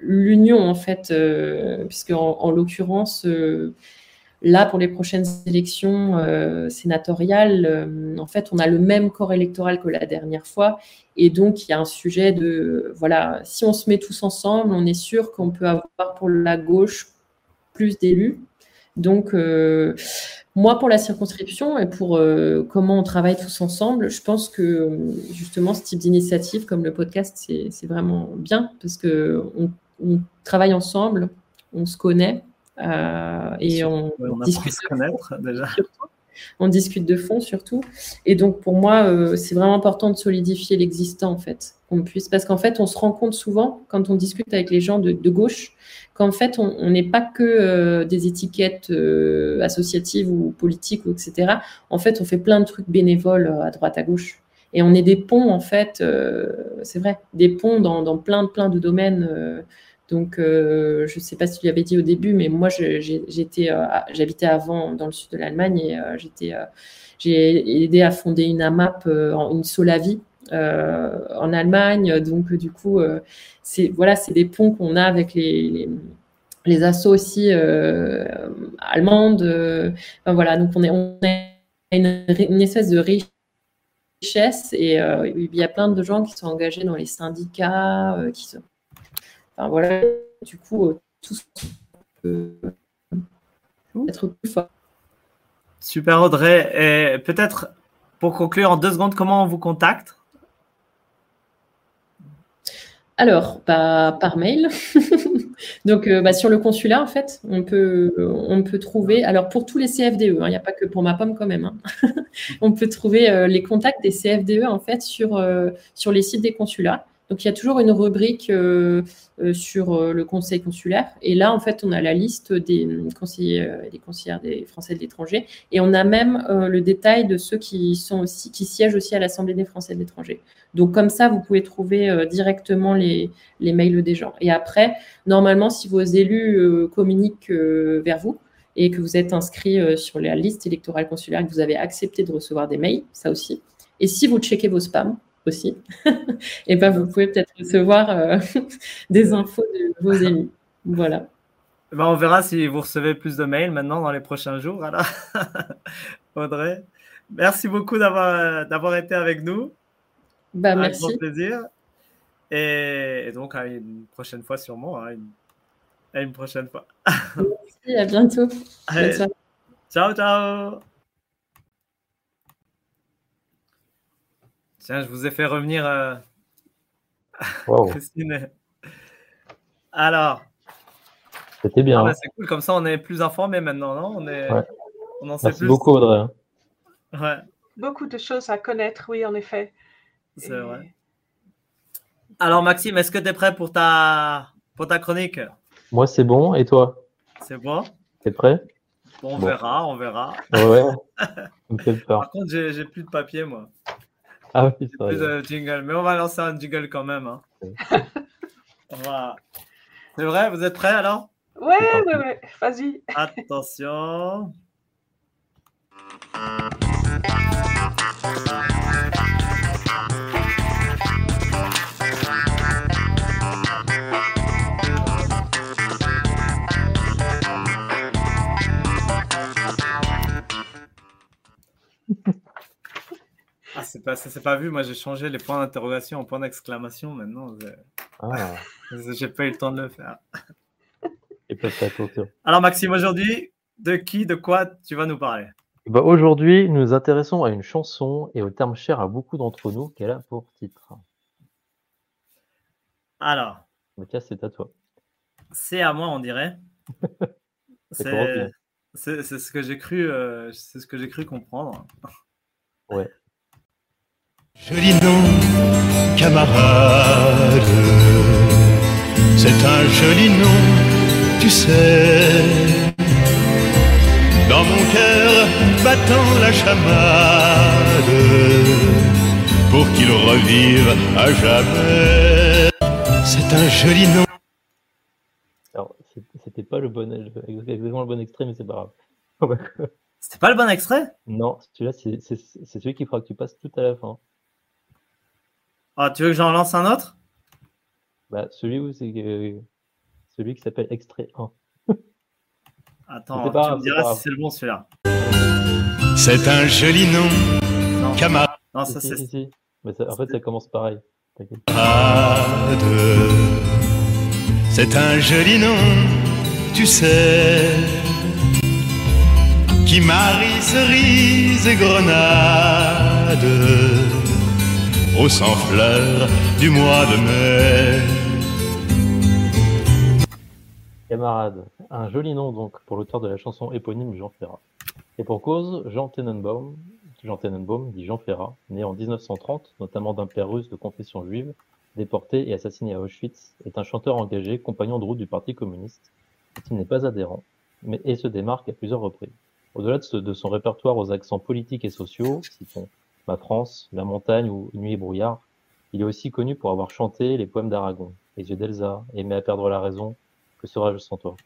D: l'union, en fait, euh, puisque en, l'occurrence, là, pour les prochaines élections sénatoriales, en fait, on a le même corps électoral que la dernière fois. Et donc, il y a un sujet de, voilà, si on se met tous ensemble, on est sûr qu'on peut avoir pour la gauche plus d'élus. Donc, moi, pour la circonscription et pour euh, comment on travaille tous ensemble, je pense que justement ce type d'initiative comme le podcast, c'est vraiment bien parce que on, travaille ensemble, on se connaît euh, et on, discute. Se connaître déjà. On discute de fond surtout. Et donc pour moi, euh, c'est vraiment important de solidifier l'existant en fait. On puisse, parce qu'en fait, on se rend compte souvent quand on discute avec les gens de, gauche qu'en fait, on n'est pas que euh, des étiquettes euh, associatives ou politiques, ou etc. En fait, on fait plein de trucs bénévoles euh, à droite, à gauche. Et on est des ponts, en fait, c'est vrai, des ponts dans, plein, de domaines. donc, je ne sais pas si tu l'avais dit au début, mais moi, j'habitais avant dans le sud de l'Allemagne et j'ai aidé à fonder une AMAP, une Solavi, euh, en Allemagne. Donc, du coup, euh, c'est voilà, c'est des ponts qu'on a avec les, les, assos aussi euh, allemandes. voilà, donc on, est, on a une, espèce de richesse et il y a plein de gens qui sont engagés dans les syndicats, qui sont, enfin voilà, du coup, tout peut être plus fort.
A: Super Audrey. Peut-être pour conclure en deux secondes, comment on vous contacte?
D: Alors, par mail. Donc, euh, bah, sur le consulat, en fait, on peut, on peut trouver. Alors, pour tous les CFDE, hein, il n'y a pas que pour ma pomme quand même. Hein. on peut trouver euh, les contacts des CFDE, en fait, sur, euh, sur les sites des consulats. Donc, il y a toujours une rubrique euh, euh, sur euh, le conseil consulaire. Et là, en fait, on a la liste des conseillers des conseillères des Français de l'étranger. Et on a même le détail de ceux qui, siègent aussi à l'Assemblée des Français de l'étranger. Donc, comme ça, vous pouvez trouver directement les, mails des gens. Et après, normalement, si vos élus communiquent vers vous, et que vous êtes inscrit sur la liste électorale consulaire, que vous avez accepté de recevoir des mails, ça aussi. Et si vous checkez vos spams, aussi, et ben vous pouvez peut-être recevoir euh, des infos de vos élus. Voilà.
A: Ben, on verra si vous recevez plus de mails maintenant dans les prochains jours. Alors. Audrey, merci beaucoup d'avoir, été avec nous.
D: Ben, merci.
A: Un plaisir. Et, donc, à une prochaine fois sûrement. Hein, à une prochaine fois.
D: merci, à bientôt.
A: ciao, ciao. Tiens, je vous ai fait revenir, euh... Christine. Alors.
C: C'était bien.
A: Ah bah, c'est cool, comme ça on est plus informé maintenant, non? On, est...
C: on en sait Merci beaucoup, Audrey. Hein.
A: Ouais.
B: Beaucoup de choses à connaître, oui, en effet.
A: C'est vrai. Alors, Maxime, est-ce que tu es prêt pour ta, pour ta chronique?
C: Moi, c'est bon. Et toi?
A: C'est bon?
C: T'es prêt?
A: On verra, on verra.
C: Ouais, me fait peur.
A: Par contre, j'ai plus de papier, moi.
C: Ah oui, c'est
A: Plus de jingle, mais on va lancer un jingle quand même. Hein. C'est vrai, vous êtes prêts alors?
B: Ouais, ouais, ouais, vas-y.
A: Attention. Ah, c'est pas, ça pas vu. Moi, j'ai changé les points d'interrogation en points d'exclamation maintenant. Ah. J'ai pas eu le temps de le faire.
C: Et attention.
A: Alors, Maxime, aujourd'hui, de qui, de quoi tu vas nous parler?
C: Bah, Aujourd'hui, nous nous intéressons à une chanson et au terme cher à beaucoup d'entre nous qu'elle a pour titre.
A: Alors.
C: Mathias, c'est à toi.
A: C'est à moi, on dirait. c'est ce que j'ai cru, euh, c'est ce que j'ai cru comprendre.
C: Ouais.
E: Joli nom, camarade, c'est un joli nom, tu sais. Dans mon cœur battant la chamade, pour qu'il revive à jamais. C'est un joli nom.
C: Alors, c'était pas le bon, exactement le bon extrait, mais c'est pas grave.
A: C'était pas le bon extrait?
C: Non, celui-là, c'est celui qu'il faudra que tu passes tout à la fin.
A: Ah, tu veux que j'en lance un autre?
C: Bah, celui où c'est celui qui s'appelle extrait 1.
A: Attends, tu me diras si c'est le bon celui-là.
E: C'est un joli nom, camarade.
A: Non, ça c'est.
C: Si, Mais en fait, ça commence pareil.
E: C'est un joli nom, tu sais, qui marie cerise et grenade au sang fleur du mois de mai.
C: Camarade, un joli nom donc pour l'auteur de la chanson éponyme Jean Ferrat. Et pour cause, Jean Tenenbaum, Jean dit Jean Ferrat, né en 1930, notamment d'un père russe de confession juive, déporté et assassiné à Auschwitz, est un chanteur engagé, compagnon de route du Parti communiste, qui n'est pas adhérent, mais et se démarque à plusieurs reprises. Au-delà de, son répertoire aux accents politiques et sociaux, citons Ma France, La montagne ou Nuit et brouillard. Il est aussi connu pour avoir chanté les poèmes d'Aragon, Les yeux d'Elsa, Aimer à perdre la raison, Que serais-je sans toi?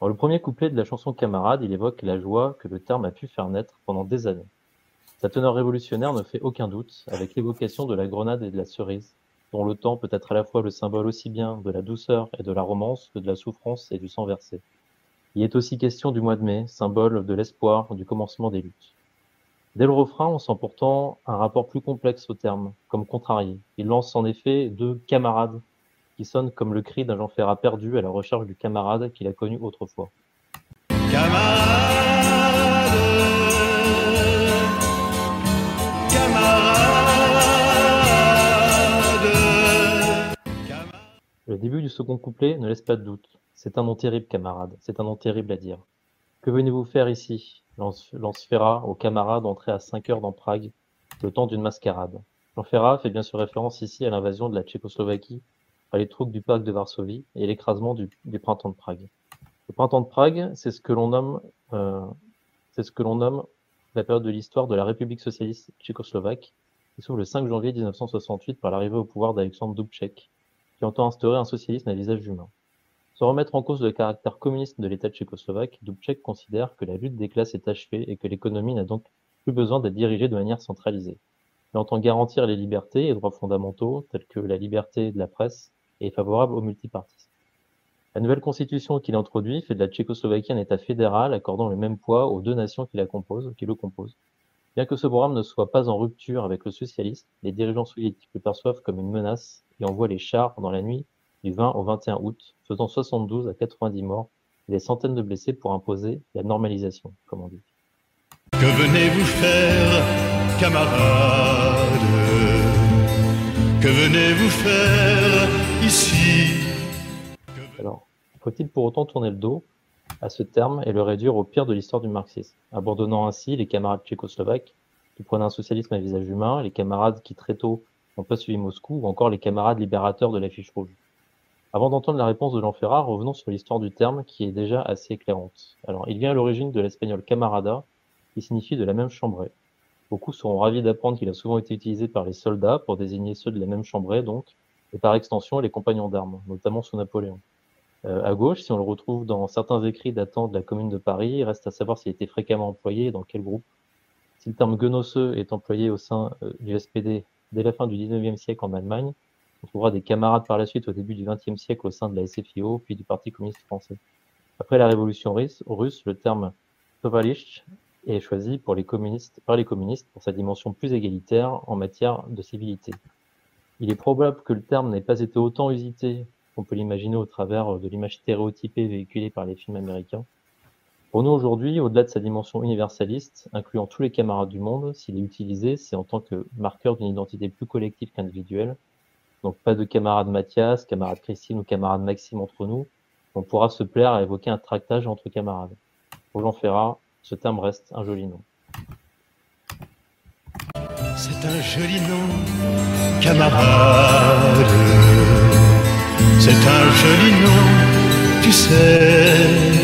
C: Dans le premier couplet de la chanson Camarade, il évoque la joie que le terme a pu faire naître pendant des années. Sa teneur révolutionnaire ne fait aucun doute avec l'évocation de la grenade et de la cerise, dont le temps peut être à la fois le symbole aussi bien de la douceur et de la romance que de la souffrance et du sang versé. Il est aussi question du mois de mai, symbole de l'espoir, du commencement des luttes. Dès le refrain, on sent pourtant un rapport plus complexe au terme, comme contrarié. Il lance en effet deux camarades qui sonnent comme le cri d'un Jean Ferrat perdu à la recherche du camarade qu'il a connu autrefois. Le début du second couplet ne laisse pas de doute. C'est un nom terrible, camarade. C'est un nom terrible à dire. Que venez-vous faire ici? Lance, aux camarades entrés à 5 heures dans Prague, le temps d'une mascarade. Jean fait bien sûr référence ici à l'invasion de la Tchécoslovaquie par les troupes du pacte de Varsovie et l'écrasement du, printemps de Prague. Le printemps de Prague, c'est ce que l'on nomme, euh, c'est ce que l'on nomme la période de l'histoire de la République socialiste tchécoslovaque, qui s'ouvre le 5 janvier 1968 par l'arrivée au pouvoir d'Alexandre Dubček, qui entend instaurer un socialisme à visage humain. Sans remettre en cause le caractère communiste de l'État tchécoslovaque, Dubček considère que la lutte des classes est achevée et que l'économie n'a donc plus besoin d'être dirigée de manière centralisée. Il entend garantir les libertés et droits fondamentaux, tels que la liberté de la presse, et est favorable au multipartisme. La nouvelle constitution qu'il introduit fait de la Tchécoslovaquie un État fédéral accordant le même poids aux deux nations qui, la composent, qui le composent. Bien que ce programme ne soit pas en rupture avec le socialisme, les dirigeants soviétiques le perçoivent comme une menace et envoient les chars dans la nuit du 20 au 21 août, faisant 72 à 90 morts et des centaines de blessés pour imposer la normalisation, comme on dit.
E: Que venez-vous faire, camarades? Que venez-vous faire ici?
C: Alors, faut-il pour autant tourner le dos à ce terme et le réduire au pire de l'histoire du marxisme, abandonnant ainsi les camarades tchécoslovaques qui prenaient un socialisme à visage humain, les camarades qui très tôt n'ont pas suivi Moscou, ou encore les camarades libérateurs de l'affiche rouge? Avant d'entendre la réponse de Jean Ferrat, revenons sur l'histoire du terme qui est déjà assez éclairante. Alors, il vient à l'origine de l'espagnol camarada, qui signifie de la même chambrée. Beaucoup seront ravis d'apprendre qu'il a souvent été utilisé par les soldats pour désigner ceux de la même chambrée, donc, et par extension les compagnons d'armes, notamment sous Napoléon. Euh, à gauche, si on le retrouve dans certains écrits datant de la Commune de Paris, il reste à savoir s'il était fréquemment employé et dans quel groupe. Si le terme guenosseux est employé au sein euh, du SPD dès la fin du XIXe siècle en Allemagne, on trouvera des camarades par la suite au début du XXe siècle au sein de la SFIO, puis du Parti communiste français. Après la révolution russe, le terme tovalist est choisi pour les communistes, par les communistes pour sa dimension plus égalitaire en matière de civilité. Il est probable que le terme n'ait pas été autant usité qu'on peut l'imaginer au travers de l'image stéréotypée véhiculée par les films américains. Pour nous aujourd'hui, au-delà de sa dimension universaliste, incluant tous les camarades du monde, s'il est utilisé, c'est en tant que marqueur d'une identité plus collective qu'individuelle. Donc pas de camarade Mathias, camarade Christine ou camarade Maxime entre nous. On pourra se plaire à évoquer un tractage entre camarades. Pour Jean Ferrat, ce terme reste un joli nom.
E: C'est un joli nom, camarade. C'est un joli nom, tu sais.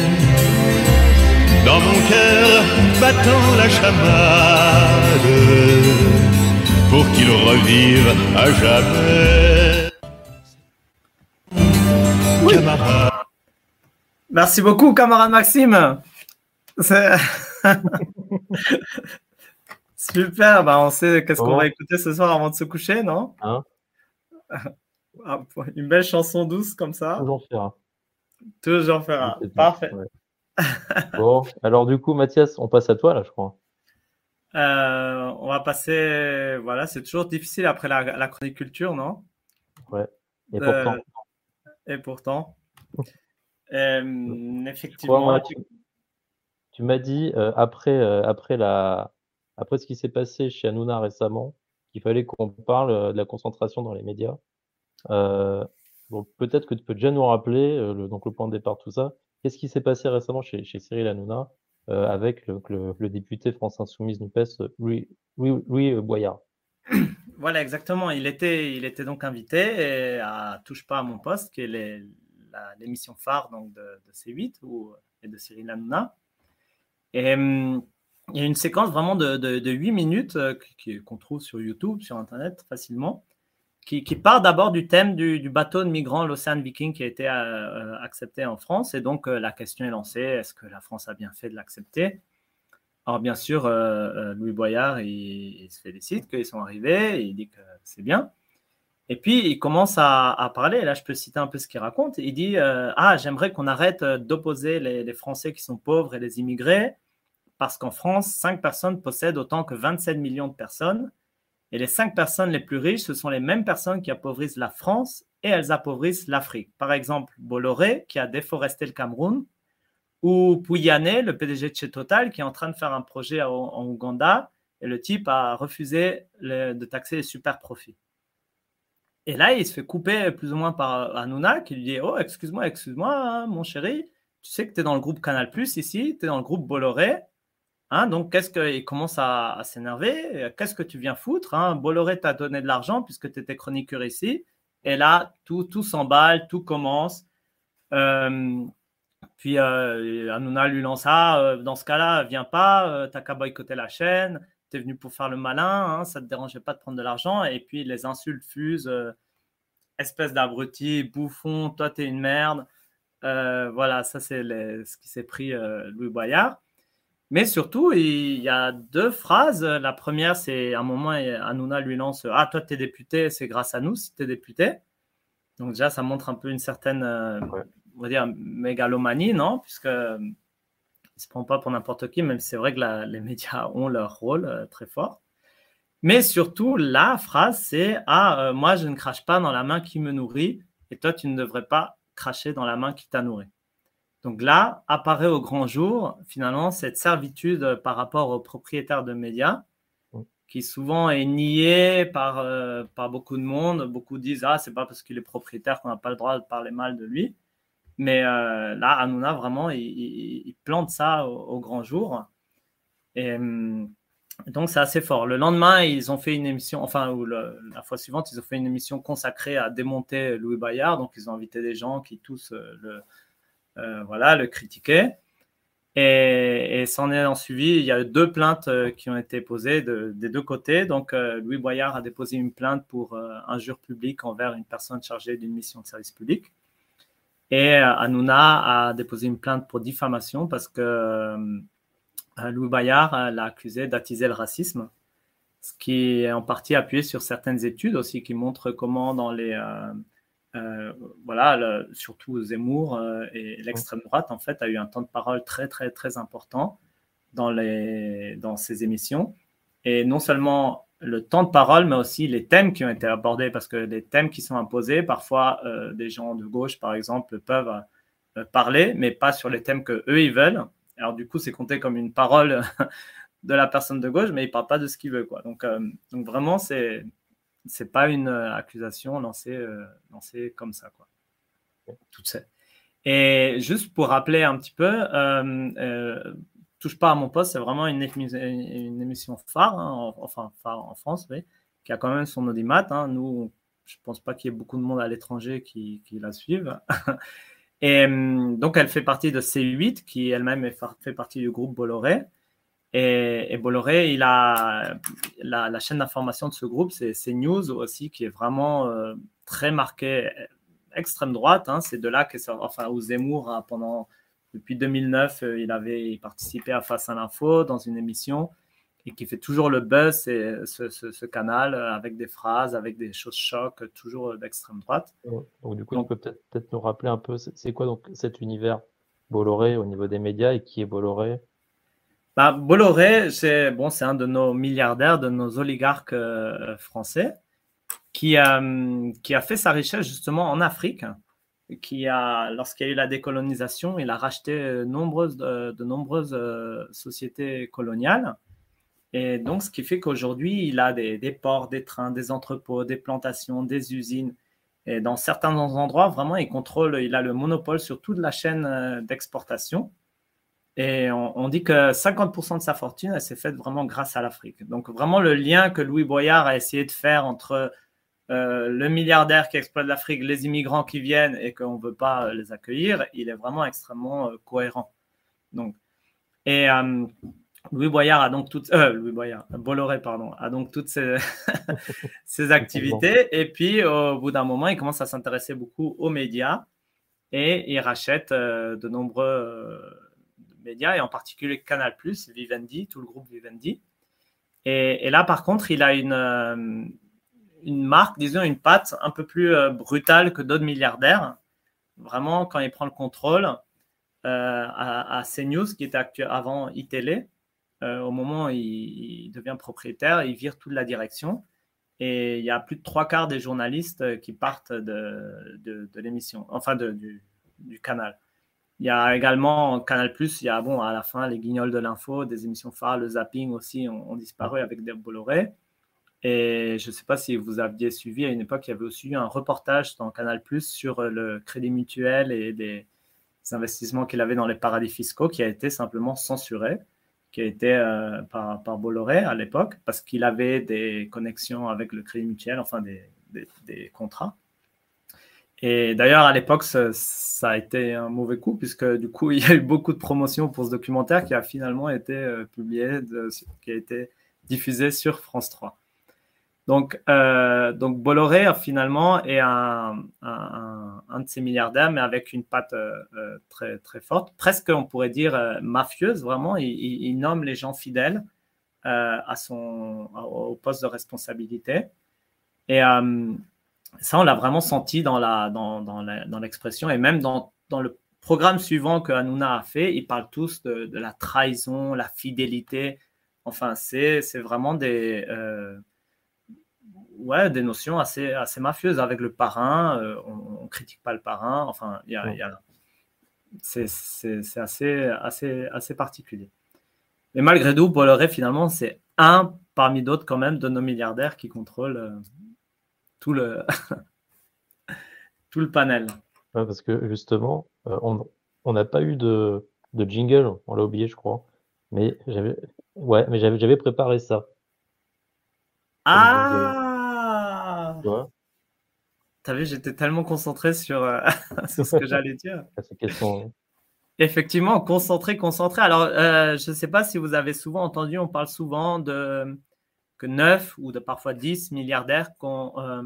E: Dans mon cœur battant la chamade, pour qu'il revive à jamais.
A: Camarade. Merci beaucoup, camarade Maxime. Super, bah on sait qu'est-ce qu'on va écouter ce soir avant de se coucher, non hein ah, Une belle chanson douce comme ça.
C: Toujours Ferrat.
A: Toujours Ferrat. Parfait.
C: bon, alors du coup, Mathias, on passe à toi là, je crois.
A: Euh, on va passer. Voilà, c'est toujours difficile après la, la chronique culture, non?
C: Ouais. Et pourtant. Euh,
A: et pourtant. Euh, effectivement.
C: Tu m'as dit après, après, la, après ce qui s'est passé chez Hanouna récemment, qu'il fallait qu'on parle de la concentration dans les médias. bon, peut-être que tu peux déjà nous rappeler le, donc le point de départ, tout ça. Qu'est-ce qui s'est passé récemment chez, chez Cyril Hanouna? Avec le, député France Insoumise NUPES, Louis, Louis, Boyard
A: Voilà, exactement. Il était, il était donc invité à Touche pas à mon poste, qui est l'émission phare donc, de, de C8 ou, et de Cyril Hanouna. Et il y a une séquence vraiment de, de, 8 minutes euh, qu'on trouve sur YouTube, sur Internet facilement, qui, part d'abord du thème du, bateau de migrants, l'Océan Viking, qui a été euh, euh, accepté en France. Et donc la question est lancée, est-ce que la France a bien fait de l'accepter? Alors bien sûr, Louis Boyard, il, se félicite qu'ils sont arrivés, il dit que c'est bien. Et puis, il commence à, à, parler, là je peux citer un peu ce qu'il raconte, il dit, ah, j'aimerais qu'on arrête d'opposer les, les, Français qui sont pauvres et les immigrés, parce qu'en France, 5 personnes possèdent autant que 27 millions de personnes. Et les 5 personnes les plus riches, ce sont les mêmes personnes qui appauvrissent la France et elles appauvrissent l'Afrique. Par exemple, Bolloré, qui a déforesté le Cameroun, ou Pouyanné, le PDG de chez Total, qui est en train de faire un projet en, Ouganda, et le type a refusé de taxer les super profits. Et là, il se fait couper plus ou moins par Hanouna, qui lui dit Oh, excuse-moi, excuse-moi, hein, mon chéri, tu sais que tu es dans le groupe Canal ici, tu es dans le groupe Bolloré, Hein, donc, qu'est-ce qu'il commence à, s'énerver Qu'est-ce que tu viens foutre hein? Bolloré t'a donné de l'argent puisque tu étais chroniqueur ici. Et là, tout, tout s'emballe, tout commence. Euh, puis euh, lui lance Ah, euh, dans ce cas-là, viens pas, euh, t'as qu'à boycotter la chaîne, t'es venu pour faire le malin, hein, ça te dérangeait pas de prendre de l'argent. Et puis les insultes fusent Espèce d'abruti, bouffon, toi t'es une merde. voilà, ça c'est ce qui s'est pris Louis Boyard. Mais surtout, il y a deux phrases. La première, c'est un moment, Hanouna lui lance Ah, toi, tu es député, c'est grâce à nous si tu es député. Donc, déjà, ça montre un peu une certaine, on va dire, mégalomanie, non? Puisque ne se prend pas pour n'importe qui, même si c'est vrai que les médias ont leur rôle très fort. Mais surtout, la phrase, c'est Ah, euh, moi, je ne crache pas dans la main qui me nourrit, et toi, tu ne devrais pas cracher dans la main qui t'a nourri. Donc là, apparaît au grand jour, finalement, cette servitude par rapport aux propriétaires de médias, qui souvent est niée par, euh, par beaucoup de monde. Beaucoup disent Ah, c'est pas parce qu'il est propriétaire qu'on n'a pas le droit de parler mal de lui. Mais euh, là, Hanouna, vraiment, il, plante ça au, grand jour. Et. Hum, donc, c'est assez fort. Le lendemain, ils ont fait une émission, enfin, ou la fois suivante, ils ont fait une émission consacrée à démonter Louis Bayard. Donc, ils ont invité des gens qui tous euh, le, voilà, le critiquaient. Et, s'en est en suivi, il y a deux plaintes euh, qui ont été posées des deux côtés. Donc, Louis Boyard a déposé une plainte pour injure publique envers une personne chargée d'une mission de service public. Et Hanouna a déposé une plainte pour diffamation parce que Louis Bayard l'a accusé d'attiser le racisme, ce qui est en partie appuyé sur certaines études aussi qui montrent comment dans les... Euh, euh, voilà, surtout Zemmour euh, et l'extrême droite, en fait, a eu un temps de parole très, très, très important dans, les, dans ces émissions. Et non seulement le temps de parole, mais aussi les thèmes qui ont été abordés, parce que les thèmes qui sont imposés, parfois, des gens de gauche, par exemple, peuvent parler, mais pas sur les thèmes que eux ils veulent. Alors, du coup, c'est compté comme une parole de la personne de gauche, mais il ne parle pas de ce qu'il veut. Quoi. Donc, euh, donc, vraiment, c'est n'est pas une euh, accusation lancée, euh, lancée comme ça. Quoi. Toute Et juste pour rappeler un petit peu, Touche pas à mon poste, c'est vraiment une, émission phare, hein, enfin phare en France, oui, qui a quand même son audimat. Hein. Nous, je pense pas qu'il y ait beaucoup de monde à l'étranger qui, qui la suivent. Et donc, elle fait partie de C8, qui elle-même fait partie du groupe Bolloré. Et, Bolloré, il a la, chaîne d'information de ce groupe, c'est CNews aussi, qui est vraiment euh, très marqué extrême droite. Hein. C'est de là que enfin, où Zemmour, hein, pendant, depuis 2009, euh, il avait participé à Face à l'info dans une émission et qui fait toujours le buzz, ce, canal euh, avec des phrases, avec des choses chocs, toujours d'extrême droite.
C: Donc, du coup, on peut peut-être nous rappeler un peu, c'est quoi donc cet univers Bolloré au niveau des médias et qui est Bolloré
A: bah, Bolloré, c'est bon, un de nos milliardaires, de nos oligarques euh, français, qui, qui a fait sa richesse justement en Afrique. Qui a, lorsqu'il y a eu la décolonisation, il a racheté nombreuses, de nombreuses sociétés coloniales et donc, ce qui fait qu'aujourd'hui, il a des, ports, des trains, des entrepôts, des plantations, des usines. Et dans certains endroits, vraiment, il contrôle, il a le monopole sur toute la chaîne euh, d'exportation. Et on, dit que 50% de sa fortune, elle s'est faite vraiment grâce à l'Afrique. Donc, vraiment, le lien que Louis Boyard a essayé de faire entre euh, le milliardaire qui exploite l'Afrique, les immigrants qui viennent et qu'on ne veut pas les accueillir, il est vraiment extrêmement euh, cohérent. Donc, et Louis Boyard a donc toutes, euh, Louis Boyard, Bolloré, pardon, a donc toutes ces, activités. Et puis, au bout d'un moment, il commence à s'intéresser beaucoup aux médias et il rachète euh, de nombreux euh, et en particulier Canal+, Vivendi, tout le groupe Vivendi. Et, là, par contre, il a une, une marque, disons une patte un peu plus brutale que d'autres milliardaires. Vraiment, quand il prend le contrôle à, à, CNews, qui était avant iTélé, euh, au moment où il, devient propriétaire, il vire toute la direction. Et il y a plus de trois quarts des journalistes euh, qui partent de, de, l'émission, enfin du, canal. Il y a également Canal Plus, il y a bon, à la fin les guignols de l'info, des émissions phares, le zapping aussi ont, disparu avec des Bolloré. Et je ne sais pas si vous aviez suivi, à une époque, il y avait aussi eu un reportage dans Canal Plus sur le crédit mutuel et les investissements qu'il avait dans les paradis fiscaux qui a été simplement censuré qui a été euh, par, Bolloré à l'époque, parce qu'il avait des connexions avec le Crédit Mutuel, enfin des, des, contrats. Et d'ailleurs, à l'époque, ça, a été un mauvais coup, puisque du coup, il y a eu beaucoup de promotions pour ce documentaire qui a finalement été euh, publié, qui a été diffusé sur France 3. Donc, euh, donc Bolloré, finalement, est un, un, un, de ces milliardaires, mais avec une patte euh, euh, très, très forte, presque, on pourrait dire, mafieuse, vraiment. Il, il, nomme les gens fidèles à son, au poste de responsabilité. Et ça, on l'a vraiment senti dans, la, dans, dans l'expression et même dans, dans le programme suivant que Hanouna a fait, ils parlent tous de, la trahison, la fidélité. Enfin, c'est vraiment des ouais, des notions assez, assez mafieuses avec le parrain. Euh, on, ne critique pas le parrain. Enfin, y a, y a, c'est assez, assez, assez particulier. Mais malgré tout, Bolloré, finalement, c'est un parmi d'autres quand même de nos milliardaires qui contrôlent euh, tout, le tout le panel.
C: parce que justement, euh, on n'a pas eu de, de jingle, on l'a oublié, je crois. Mais j'avais ouais, mais j'avais préparé ça.
A: Ah T'as vu, j'étais tellement concentré sur, euh, sur ce que j'allais dire. Effectivement, concentré, concentré. Alors, euh, je ne sais pas si vous avez souvent entendu, on parle souvent de que 9 ou de parfois 10 milliardaires euh,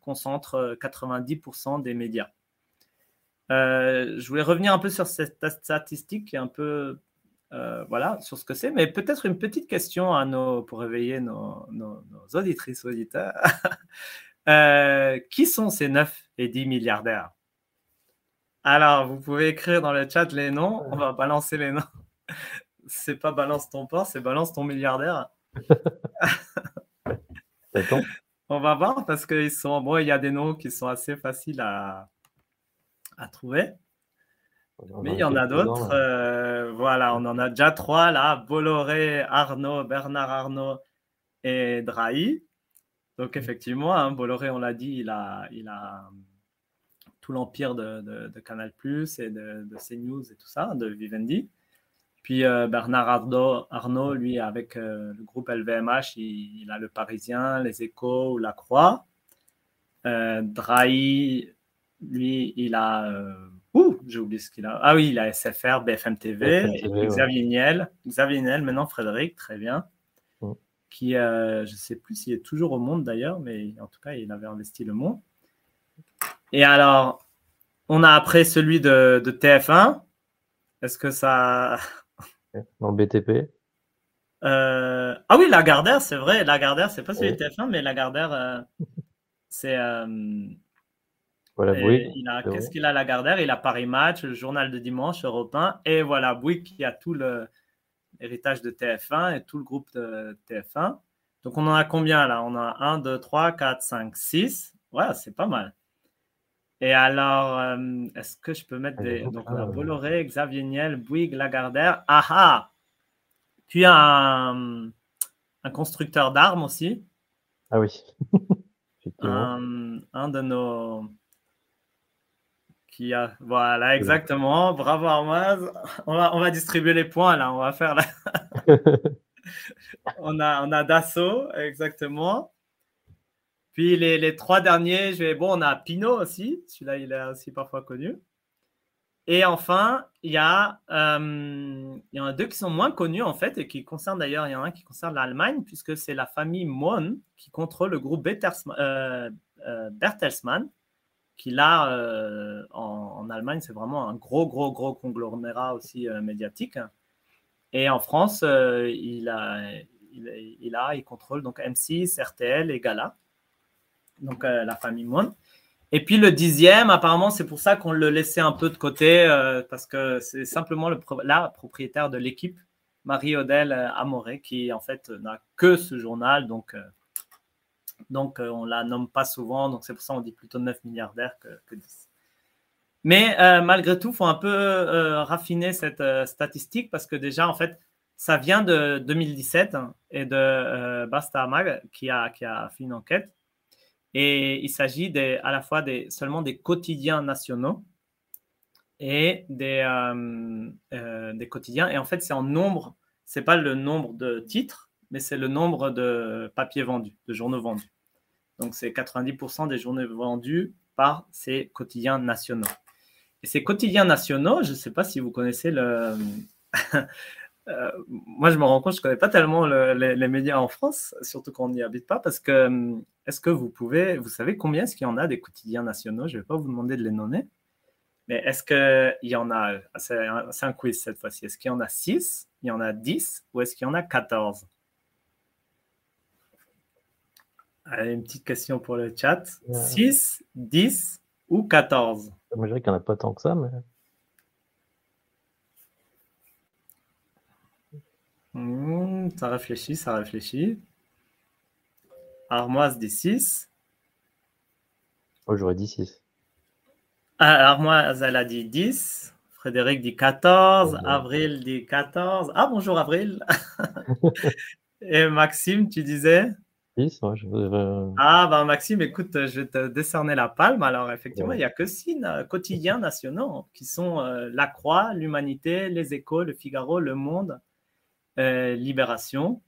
A: concentrent 90% des médias. je voulais revenir un peu sur cette statistique et un peu voilà, sur ce que c'est, mais peut-être une petite question à nos, pour réveiller nos, auditrices, auditeurs. Euh, qui sont ces 9 et 10 milliardaires? Alors, vous pouvez écrire dans le chat les noms. On va balancer les noms. C'est pas balance ton port, c'est balance ton milliardaire. On va voir parce qu'ils sont. Bon, il y a des noms qui sont assez faciles à, à trouver. Mais il y en a d'autres. Euh, voilà, on en a déjà trois là Bolloré, Arnaud, Bernard Arnaud et Drahi. Donc mmh. effectivement, hein, Bolloré, on l'a dit, il a, il a tout l'empire de, Canal Plus et de, CNews et tout ça, de Vivendi. Puis euh, Bernard Arnault, lui, avec euh, le groupe LVMH, il, a le Parisien, les Échos ou la Croix. Euh, Drahi, lui, il a. ouh, j'ai oublié ce qu'il a. Ah oui, il a SFR, BFM TV, Xavier Niel. Xavier Niel, maintenant Frédéric, très bien qui, je ne sais plus s'il est toujours au monde d'ailleurs, mais en tout cas, il avait investi le monde. Et alors, on a après celui de, TF1. Est-ce que ça.
C: Dans BTP
A: euh, Ah oui, Lagardère, c'est vrai. Lagardère, c'est pas celui de TF1, mais Lagardère, euh, c'est.
C: voilà, Bouygues.
A: Qu'est-ce qu'il a, Lagardère? Il a Paris Match, le journal de dimanche, Europe 1, et voilà, Bouygues qui a tout le héritage de TF1 et tout le groupe de TF1. Donc on en a combien là? On a 1, 2, 3, 4, 5, 6. Ouais, c'est pas mal. Et alors, euh, est-ce que je peux mettre des. Donc on a Bolloré, Xavier Niel, Bouygues, Lagardère. Ah ah Puis un, un constructeur d'armes aussi.
C: Ah oui.
A: un, un de nos a. Voilà, exactement. Bravo Armoise. On va, on va distribuer les points là. On va faire là. on a, on a Dassault, exactement. Puis les, les, trois derniers, je vais. Bon, on a Pinot aussi. Celui-là, il est aussi parfois connu. Et enfin, il y, a, euh, il y en a deux qui sont moins connus en fait et qui concernent d'ailleurs, il y en a un qui concerne l'Allemagne puisque c'est la famille Mohn qui contrôle le groupe euh, euh, Bertelsmann qui là, euh, en, Allemagne, c'est vraiment un gros, gros, gros conglomérat aussi euh, médiatique. Et en France, euh, il, a, il, a, il contrôle donc M6, RTL et Gala, donc la famille Moine. Et puis le dixième, apparemment, c'est pour ça qu'on le laissait un peu de côté, parce que c'est simplement le, la propriétaire de l'équipe, Marie-Odelle Amoré, qui en fait n'a que ce journal, donc donc, euh, on ne la nomme pas souvent. Donc, c'est pour ça qu'on dit plutôt 9 milliardaires que, 10. Mais euh, malgré tout, il faut un peu euh, raffiner cette statistique parce que déjà, en fait, ça vient de 2017 hein, et de Basta Mag qui a, qui a fait une enquête. Et il s'agit à la fois des, seulement des quotidiens nationaux et des, des quotidiens. Et en fait, c'est en nombre, ce n'est pas le nombre de titres, mais c'est le nombre de papiers vendus, de journaux vendus. Donc, c'est 90% des journaux vendus par ces quotidiens nationaux. Et ces quotidiens nationaux, je ne sais pas si vous connaissez le, euh, moi, je me rends compte, je ne connais pas tellement les, médias en France, surtout quand on n'y habite pas, parce que euh, est-ce que vous pouvez, vous savez combien est-ce qu'il y en a des quotidiens nationaux? Je ne vais pas vous demander de les nommer, mais est-ce qu'il y en a, c'est un, quiz cette fois-ci, est-ce qu'il y en a 6, il y en a 10 ou est-ce qu'il y en a 14 Allez, une petite question pour le chat. 6, 10 ou 14
C: Moi, je dirais qu'il n'y en a pas tant que ça, mais.
A: Hmm, ça réfléchit, ça réfléchit. Armoise dit 6.
C: Oh, j'aurais dit 6.
A: Ah, Armoise, elle a dit 10. Frédéric dit 14. Avril dit 14. Ah, bonjour Avril. Et Maxime, tu disais?
C: 10, ouais, je...
A: Ah, ben Maxime, écoute, je vais te décerner la palme. Alors, effectivement, il n'y a que six euh, quotidiens nationaux qui sont euh, La Croix, L'Humanité, Les Échos, Le Figaro, Le Monde, euh, Libération.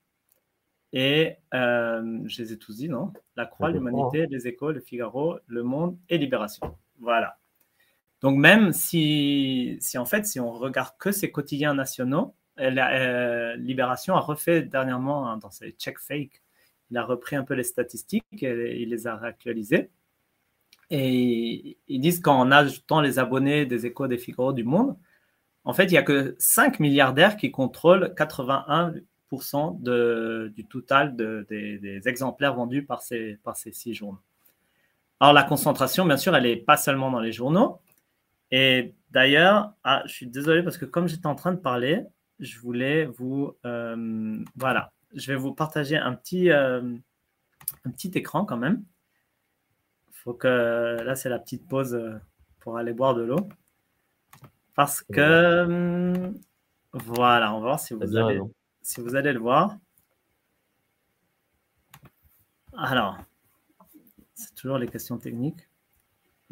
A: Et euh, je les ai tous dit, non? La Croix, l'Humanité, les Échos, le Figaro, Le Monde et Libération. Voilà. Donc même si, si en fait, si on regarde que ces quotidiens nationaux, euh, Libération a refait dernièrement hein, dans ses check fake, il a repris un peu les statistiques et il les a réactualisées. Et ils disent qu'en ajoutant les abonnés des Échos, des Figaro, du Monde, en fait, il n'y a que 5 milliardaires qui contrôlent 81% de, du total des, exemplaires vendus par ces, par ces six journaux. Alors, la concentration, bien sûr, elle n'est pas seulement dans les journaux. Et d'ailleurs, ah, je suis désolé parce que comme j'étais en train de parler, je voulais vous. Euh, voilà, je vais vous partager un petit, euh, un petit écran quand même. faut que. Là, c'est la petite pause euh, pour aller boire de l'eau. Parce que, hum, voilà, on va voir si vous, allez, si vous allez le voir. Alors, c'est toujours les questions techniques.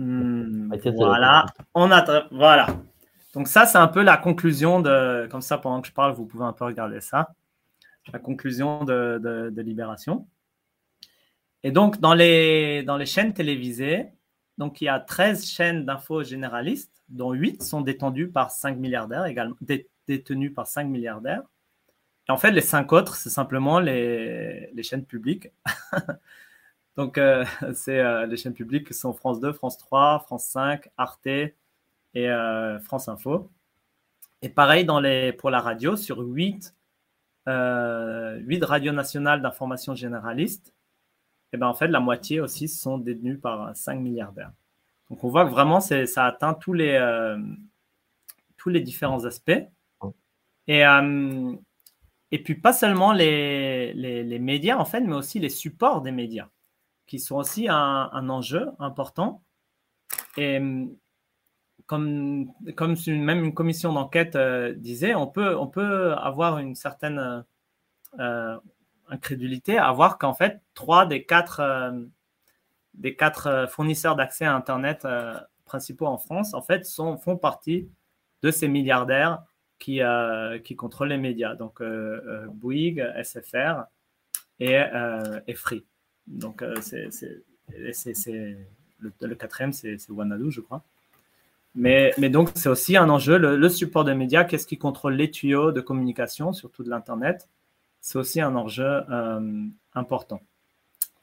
A: Hum, voilà, on a, voilà. Donc ça, c'est un peu la conclusion de, comme ça, pendant que je parle, vous pouvez un peu regarder ça, la conclusion de, de Libération. Et donc, dans les, dans les chaînes télévisées, donc il y a 13 chaînes d'infos généralistes dont 8 sont détenus par 5 milliardaires également, détenus par 5 milliardaires. Et en fait, les 5 autres, c'est simplement les, les, chaînes publiques. Donc, euh, c'est euh, les chaînes publiques qui sont France 2, France 3, France 5, Arte et euh, France Info. Et pareil dans les, pour la radio, sur 8, 8 radios nationales d'information généraliste, et ben en fait, la moitié aussi sont détenus par 5 milliardaires. Donc on voit que vraiment ça atteint tous les, euh, tous les différents aspects. Et, euh, et puis pas seulement les, les, médias en fait, mais aussi les supports des médias, qui sont aussi un, un enjeu important. Et comme, comme même une commission d'enquête euh, disait, on peut, on peut avoir une certaine incrédulité à voir qu'en fait, trois des quatre des quatre euh, fournisseurs d'accès à Internet euh, principaux en France, en fait, font partie de ces milliardaires qui, euh, contrôlent les médias. Donc, Bouygues, SFR et, Free. Donc, c'est, le, quatrième, c'est, Wanadu, je crois. Mais, donc, c'est aussi un enjeu, le, support des médias, qu'est-ce qui contrôle les tuyaux de communication, surtout de l'Internet, c'est aussi un enjeu important.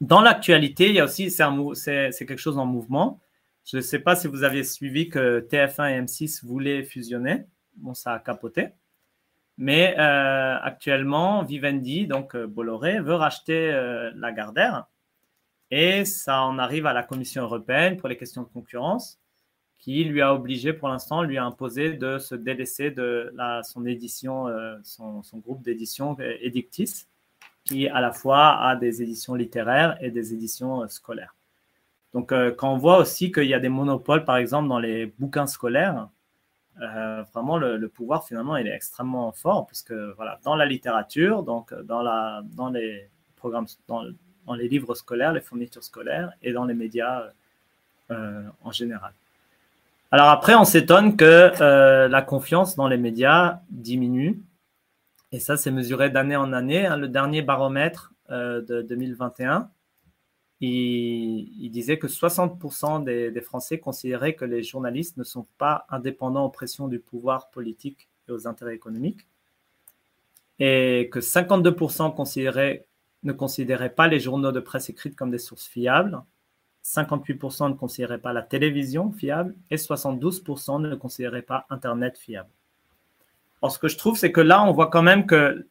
A: Dans l'actualité, il y a aussi, c'est quelque chose en mouvement. Je ne sais pas si vous avez suivi que TF1 et M6 voulaient fusionner. Bon, ça a capoté. Mais euh, actuellement, Vivendi, donc euh, Bolloré, veut racheter euh, Lagardère. Et ça en arrive à la Commission européenne pour les questions de concurrence, qui lui a obligé, pour l'instant, lui a imposé de se délaisser de son édition, son, son, groupe d'édition Edictis qui à la fois a des éditions littéraires et des éditions euh, scolaires. Donc, euh, quand on voit aussi qu'il y a des monopoles, par exemple, dans les bouquins scolaires, euh, vraiment le, pouvoir finalement il est extrêmement fort puisque voilà dans la littérature donc dans la dans les programmes dans, dans les livres scolaires les fournitures scolaires et dans les médias en général alors après on s'étonne que la confiance dans les médias diminue et ça, c'est mesuré d'année en année. Hein. Le dernier baromètre euh, de 2021, il, disait que 60% des, Français considéraient que les journalistes ne sont pas indépendants aux pressions du pouvoir politique et aux intérêts économiques. et que 52% considéraient, ne considéraient pas les journaux de presse écrite comme des sources fiables, 58% ne considéraient pas la télévision fiable et 72% ne considéraient pas Internet fiable. Alors, ce que je trouve, c'est que là, on voit quand même que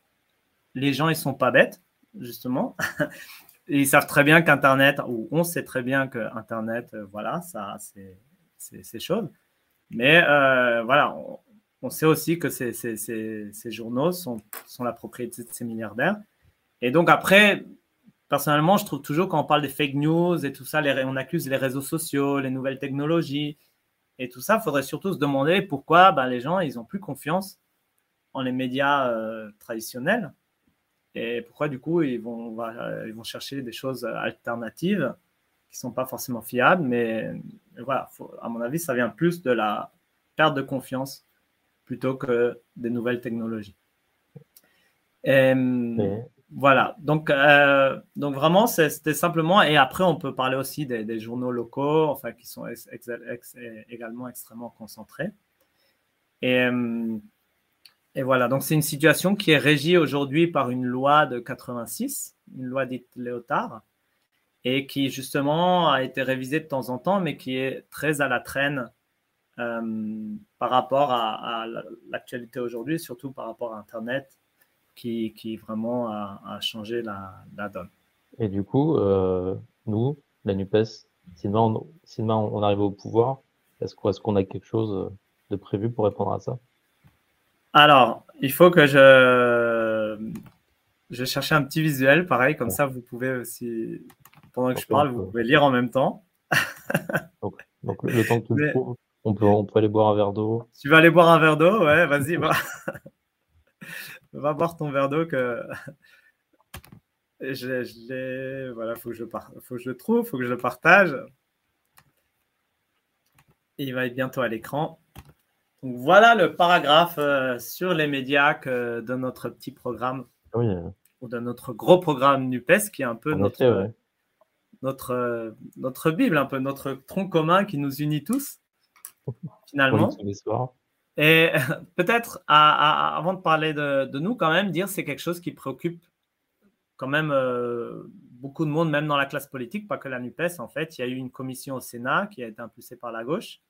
A: les gens, ils sont pas bêtes, justement. ils savent très bien qu'Internet, ou on sait très bien que Internet, euh, voilà, ça, c'est ces choses. Mais euh, voilà, on, sait aussi que ces, ces, ces, journaux sont, sont, la propriété de ces milliardaires. Et donc après, personnellement, je trouve toujours quand on parle des fake news et tout ça, on accuse les réseaux sociaux, les nouvelles technologies et tout ça, il faudrait surtout se demander pourquoi ben, les gens, ils n'ont plus confiance en les médias euh, traditionnels et pourquoi du coup ils vont, euh, ils vont chercher des choses alternatives qui sont pas forcément fiables. Mais voilà, à mon avis, ça vient plus de la perte de confiance plutôt que des nouvelles technologies. Et, voilà, donc, euh, donc vraiment, c'était simplement, et après, on peut parler aussi des, journaux locaux, enfin, qui sont également extrêmement concentrés. Et, euh, et voilà, donc c'est une situation qui est régie aujourd'hui par une loi de 86, une loi dite Léotard, et qui justement a été révisée de temps en temps, mais qui est très à la traîne euh, par rapport à, l'actualité aujourd'hui, surtout par rapport à Internet qui, qui vraiment a, changé la, donne.
C: Et du coup, euh, nous, la NUPES, si demain on, arrive au pouvoir, est-ce qu'on a quelque chose de prévu pour répondre à ça?
A: Alors, il faut que je, je cherche un petit visuel, pareil, comme ça vous pouvez aussi, pendant que je parle, vous pouvez lire en même temps.
C: donc, le temps que tu le trouves, on peut, on peut aller boire un verre d'eau.
A: Tu vas aller boire un verre d'eau, ouais, vas-y. va boire ton verre d'eau que je, je voilà, faut que je faut que je le trouve, faut que je le partage. il va être bientôt à l'écran. Donc voilà le paragraphe euh, sur les médias que, de notre petit programme
C: oui.
A: ou de notre gros programme Nupes qui est un peu notre, notre, notre Bible, un peu notre tronc commun qui nous unit tous finalement. Et peut-être, avant de parler de, nous, quand même, dire c'est quelque chose qui préoccupe quand même euh, beaucoup de monde, même dans la classe politique, pas que la NUPES. En fait, il y a eu une commission au Sénat qui a été impulsée par la gauche,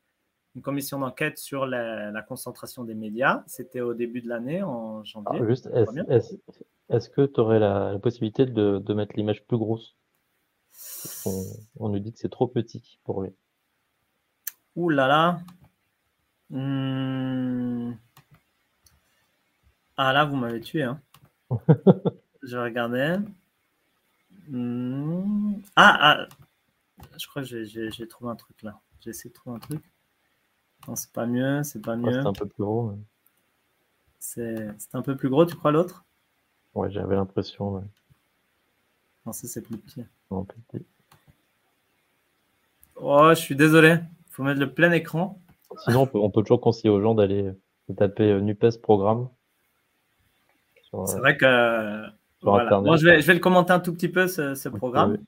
A: une commission d'enquête sur la, concentration des médias. C'était au début de l'année, en janvier.
C: est-ce, que tu aurais la, possibilité de, mettre l'image plus grosse? On, on, nous dit que c'est trop petit pour lui.
A: Ouh là là, Hmm. Ah là, vous m'avez tué. Hein. je vais regarder. Hmm. Ah, ah, je crois que j'ai trouvé un truc là. J'ai essayé de trouver un truc. Non, c'est pas mieux, c'est pas mieux.
C: c'est un peu plus gros.
A: C'est un peu plus gros, tu crois, l'autre?
C: Ouais, j'avais l'impression.
A: Non, ça, c'est plus petit.
C: Non, petit.
A: Oh, je suis désolé. faut mettre le plein écran.
C: Sinon, on peut, toujours conseiller aux gens d'aller taper euh, NUPES programme.
A: C'est euh, vrai que. Moi, je, vais, je vais le commenter un tout petit peu, ce, programme.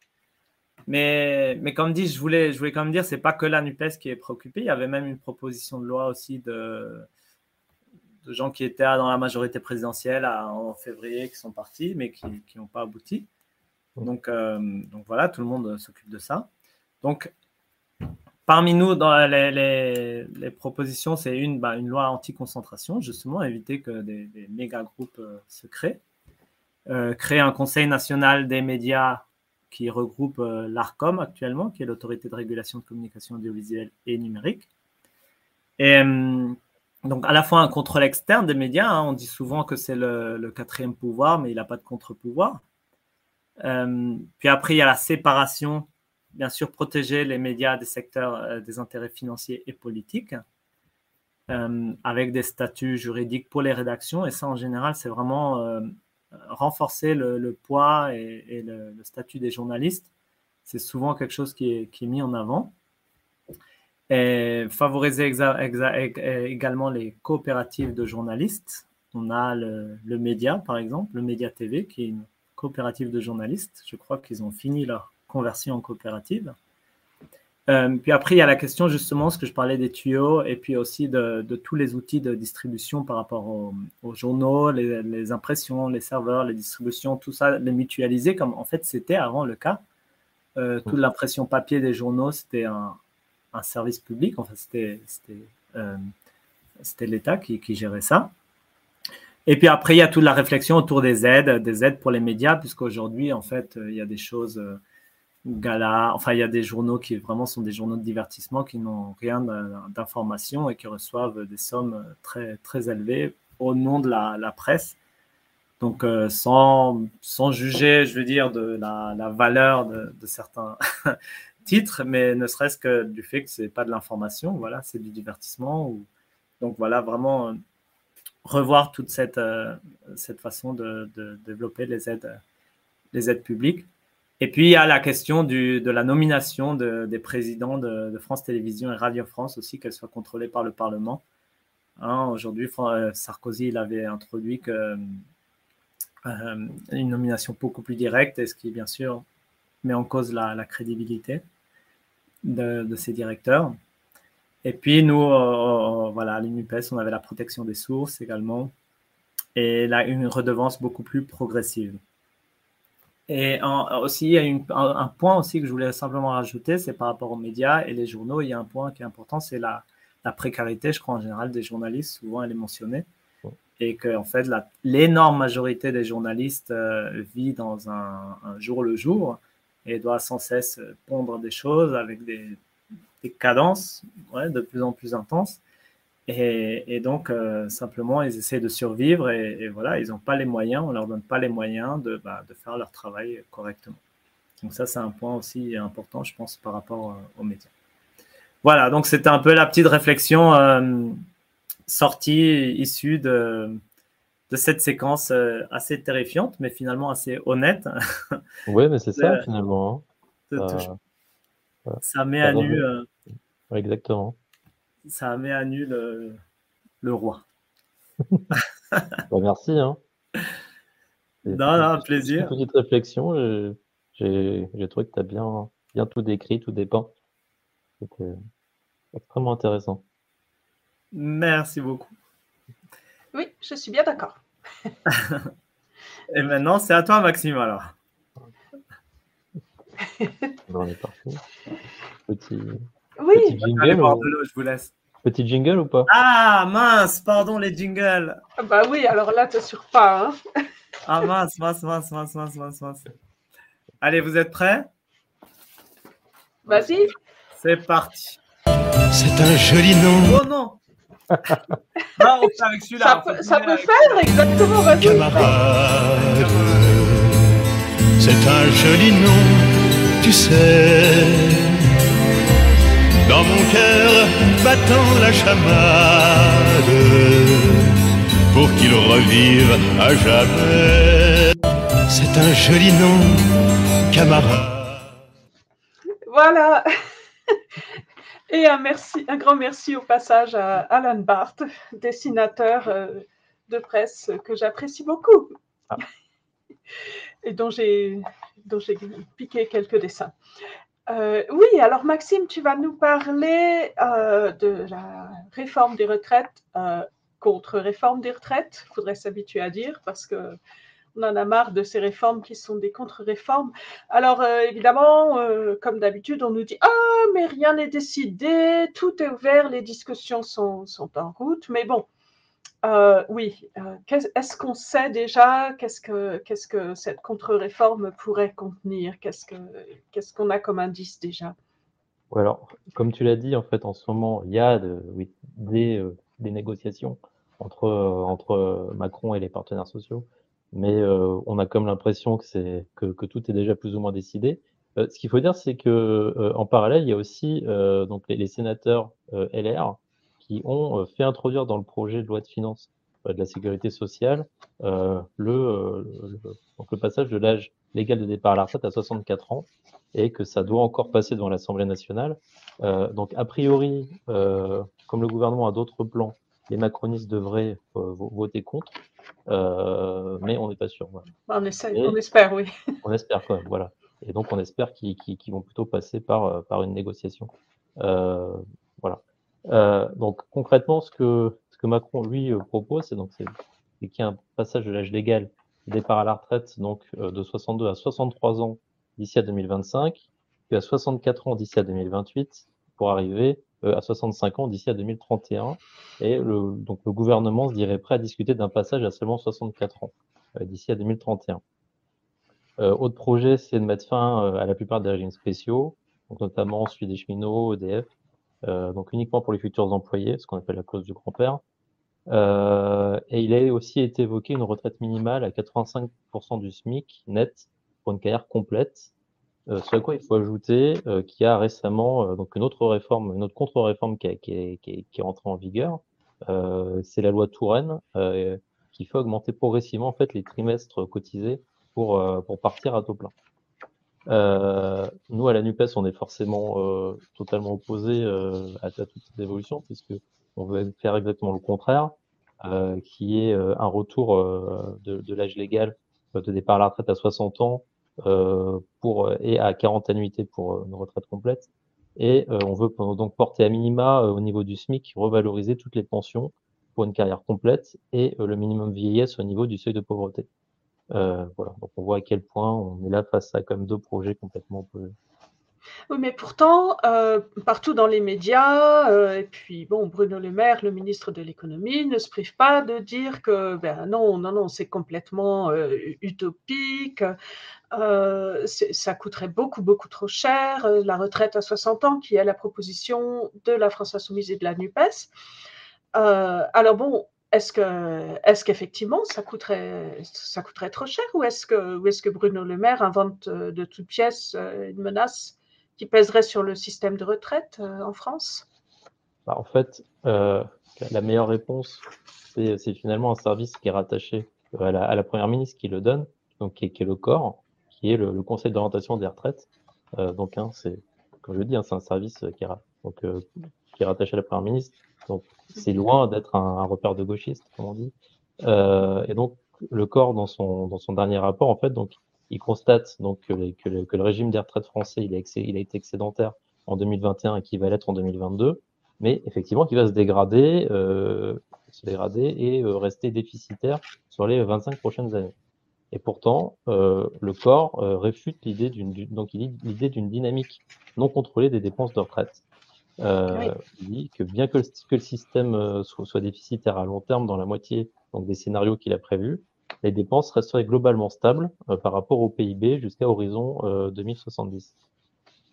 A: Mais, mais comme dit, je voulais, je voulais quand même dire, c'est pas que la NUPES qui est préoccupée. Il y avait même une proposition de loi aussi de, gens qui étaient dans la majorité présidentielle en février, qui sont partis, mais qui n'ont pas abouti. Donc, euh, donc voilà, tout le monde s'occupe de ça. Donc, Parmi nous, dans les, propositions, c'est une, bah, une loi anti-concentration, justement, éviter que des, méga groupes euh, se créent. Euh, créer un conseil national des médias qui regroupe euh, l'ARCOM actuellement, qui est l'autorité de régulation de communication audiovisuelle et numérique. Et donc, à la fois un contrôle externe des médias, hein, on dit souvent que c'est le, quatrième pouvoir, mais il n'a pas de contre-pouvoir. puis après, il y a la séparation bien sûr protéger les médias des secteurs euh, des intérêts financiers et politiques, euh, avec des statuts juridiques pour les rédactions. Et ça, en général, c'est vraiment euh, renforcer le, poids et, le, statut des journalistes. C'est souvent quelque chose qui est, mis en avant. Favoriser également les coopératives de journalistes. On a le Média, par exemple, le Média TV, qui est une coopérative de journalistes. Je crois qu'ils ont fini leur conversion en coopérative. Euh, puis après, il y a la question justement, ce que je parlais des tuyaux, et puis aussi de, tous les outils de distribution par rapport aux, journaux, les, impressions, les serveurs, les distributions, tout ça, les mutualiser, comme en fait c'était avant le cas. Euh, toute l'impression papier des journaux, c'était un, service public, enfin c'était euh, l'État qui, qui, gérait ça. Et puis après, il y a toute la réflexion autour des aides, des aides pour les médias, puisqu'aujourd'hui, en fait, il y a des choses gala. Enfin, il y a des journaux qui vraiment sont des journaux de divertissement qui n'ont rien d'information et qui reçoivent des sommes très, très élevées au nom de la, presse. Donc, euh, sans, sans, juger, je veux dire, de la, valeur de, certains titres, mais ne serait-ce que du fait que ce n'est pas de l'information, voilà, c'est du divertissement. Donc, voilà, vraiment euh, revoir toute cette, euh, cette façon de, de, développer les aides, les aides publiques. Et puis, il y a la question de la nomination des présidents de, France Télévisions et Radio France aussi, qu'elle soit contrôlée par le Parlement. Hein, aujourd'hui, euh, Sarkozy il avait introduit que, euh, une nomination beaucoup plus directe, ce qui, bien sûr, met en cause la, crédibilité de, ces directeurs. Et puis, nous, euh, voilà, à l'UNUPES, on avait la protection des sources également, et là, une redevance beaucoup plus progressive. Et aussi, il y a un, point aussi que je voulais simplement rajouter, c'est par rapport aux médias et les journaux, il y a un point qui est important, c'est la, précarité, je crois, en général, des journalistes. Souvent, elle est mentionnée. Et que, en fait, l'énorme majorité des journalistes euh, vit dans un, jour le jour et doit sans cesse pondre des choses avec des, cadences de plus en plus intenses. Et, donc, euh, simplement, ils essaient de survivre et, voilà, ils n'ont pas les moyens, on ne leur donne pas les moyens de, bah, de, faire leur travail correctement. Donc ça, c'est un point aussi important, je pense, par rapport euh, aux médias. Voilà, donc c'était un peu la petite réflexion euh, sortie, issue de, de cette séquence assez terrifiante, mais finalement assez honnête.
C: Oui, mais c'est ça, finalement.
A: Hein. ça met à nu...
C: Exactement
A: ça met à nu le, roi.
C: Bah, merci. Hein.
A: Non, non, plaisir.
C: Une petite réflexion, j'ai trouvé que tu as bien, bien tout décrit, tout dépeint. C'était extrêmement intéressant.
A: Merci beaucoup.
B: Oui, je suis bien d'accord.
A: Et maintenant, c'est à toi, Maxime, alors.
C: On est parti. Petit,
B: oui.
C: Petit jingle, ou...
A: je vous laisse.
C: Petit jingle ou pas
A: Ah mince, pardon les jingles.
B: Ah bah oui, alors là, tu sur pas. Hein
A: ah mince, mince, mince, mince, mince, mince, mince. Allez, vous êtes prêts?
B: Vas-y.
A: C'est parti.
E: C'est un joli nom.
A: Oh non Non, on fait avec celui-là.
B: Ça, peut, ça peut faire, exactement, vas-y.
E: Camarade, c'est un joli nom, tu sais dans mon cœur battant la chamade pour qu'il revive à jamais. C'est un joli nom, camarade.
B: Voilà. Et un, merci, un grand merci au passage à Alan Barth, dessinateur euh, de presse que j'apprécie beaucoup ah. et dont j'ai piqué quelques dessins. Euh, oui, alors Maxime, tu vas nous parler euh, de la réforme des retraites euh, contre réforme des retraites. Il faudrait s'habituer à dire parce que on en a marre de ces réformes qui sont des contre-réformes. Alors évidemment, comme d'habitude, on nous dit ah mais rien n'est décidé, tout est ouvert, les discussions sont, sont en route. Mais bon, euh, oui. Euh, est-ce qu'on sait déjà qu'est-ce que, cette contre-réforme pourrait contenir? Qu'est-ce, que, qu'est-ce qu'on a comme indice déjà?
C: Alors, comme tu l'as dit, en fait, en ce moment, il y a euh, des, négociations entre, Macron et les partenaires sociaux, mais on a comme l'impression que, tout est déjà plus ou moins décidé. ce qu'il faut dire, c'est que en parallèle, il y a aussi donc les sénateurs LR qui ont euh, fait introduire dans le projet de loi de finances euh, de la sécurité sociale euh, le, donc le passage de l'âge légal de départ à la retraite à 64 ans et que ça doit encore passer devant l'Assemblée nationale. donc, a priori, comme le gouvernement a d'autres plans, les macronistes devraient voter contre, mais on n'est pas sûr.
B: On, essaie, on espère, oui.
C: On espère, quoi, voilà. Et donc, on espère qu'ils vont plutôt passer par, par une négociation. voilà. Donc, concrètement, ce que, Macron, lui, propose, c'est donc c'est qu'il y ait un passage de l'âge légal départ à la retraite donc de 62 à 63 ans d'ici à 2025, puis à 64 ans d'ici à 2028, pour arriver à 65 ans d'ici à 2031. Et le, donc le gouvernement se dirait prêt à discuter d'un passage à seulement 64 ans d'ici à 2031. Euh, autre projet, c'est de mettre fin à la plupart des régimes spéciaux, donc notamment celui des cheminots, EDF, euh, donc uniquement pour les futurs employés, ce qu'on appelle la clause du grand-père. Euh, et il a aussi été évoqué une retraite minimale à 85% du SMIC net pour une carrière complète. Euh, ce quoi il faut ajouter euh, qu'il y a récemment euh, donc une autre réforme, une autre contre-réforme qui, qui, qui, qui est entrée en vigueur. Euh, c'est la loi Touraine qui fait augmenter progressivement en fait les trimestres cotisés pour pour partir à taux plein. Nous à la Nupes, on est forcément totalement opposé à, à, toute cette évolution puisque on veut faire exactement le contraire, qui est un retour de, de l'âge légal de départ à la retraite à 60 ans euh, pour, et à 40 annuités pour euh, une retraite complète. Et euh, on veut donc porter à minima au niveau du SMIC, revaloriser toutes les pensions pour une carrière complète et le minimum vieillesse au niveau du seuil de pauvreté. Euh, donc on voit à quel point on est là face à comme deux projets complètement opposés.
B: Oui, mais pourtant, euh, partout dans les médias, euh, et puis bon, Bruno Le Maire, le ministre de l'économie, ne se prive pas de dire que ben non, non, non, c'est complètement utopique, ça coûterait beaucoup, beaucoup trop cher, la retraite à 60 ans, qui est la proposition de la France Insoumise et de la NUPES. Alors bon, est-ce que, est-ce qu'effectivement ça coûterait, trop cher, ou est-ce que, Bruno Le Maire invente de toutes pièces une menace qui pèserait sur le système de retraite euh, en France?
C: Bah, En fait, euh, la meilleure réponse, c'est finalement un service qui est rattaché à la, Première ministre qui le donne, donc qui est, le corps, qui est le, Conseil d'orientation des retraites. Euh, donc, hein, c'est, comme je dis, hein, c'est un service euh, qui est rattaché à la Première ministre. Donc, c'est loin d'être un, un, repère de gauchiste, comme on dit. Euh, et donc, le corps, dans son, dans son dernier rapport, en fait, donc, il constate donc que, les, que, le, que, le, régime des retraites français il a, excé, il a, été excédentaire en 2021 et qu'il va l'être en 2022, mais effectivement qu'il va se dégrader, euh, se dégrader et euh, rester déficitaire sur les 25 prochaines années. Et pourtant, euh, le corps euh, réfute l'idée d'une donc l'idée d'une dynamique non contrôlée des dépenses de retraite. Euh, oui. Il dit que bien que le, que le système euh, soit, soit, déficitaire à long terme dans la moitié donc des scénarios qu'il a prévus, les dépenses resteraient globalement stables euh, par rapport au PIB jusqu'à horizon euh, 2070.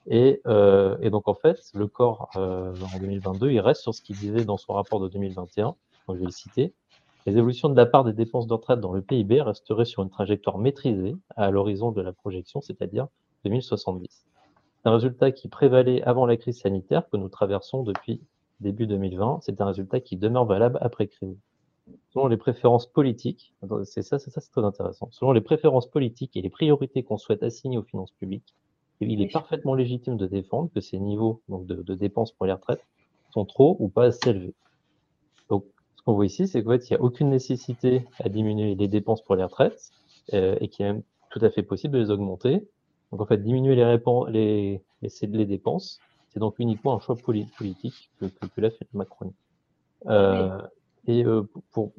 C: Et, euh, et, donc en fait, le corps euh, en 2022, il reste sur ce qu'il disait dans son rapport de 2021. Donc, je vais le citer. Les évolutions de la part des dépenses de retraite dans le PIB resteraient sur une trajectoire maîtrisée à l'horizon de la projection, c'est-à-dire 2070. C'est un résultat qui prévalait avant la crise sanitaire que nous traversons depuis début 2020. C'est un résultat qui demeure valable après crise selon les préférences politiques, c'est ça, c'est ça, c'est très intéressant. Selon les préférences politiques et les priorités qu'on souhaite assigner aux finances publiques, il est parfaitement légitime de défendre que ces niveaux donc de, de dépenses pour les retraites sont trop ou pas assez élevés. Donc, ce qu'on voit ici, c'est qu'en fait, il n'y a aucune nécessité à diminuer les dépenses pour les retraites euh, et qu'il est même tout à fait possible de les augmenter. Donc, en fait, diminuer les, les, les, les dépenses, c'est donc uniquement un choix politique que, que, que l'a fait Macron. Euh. Et euh, pour,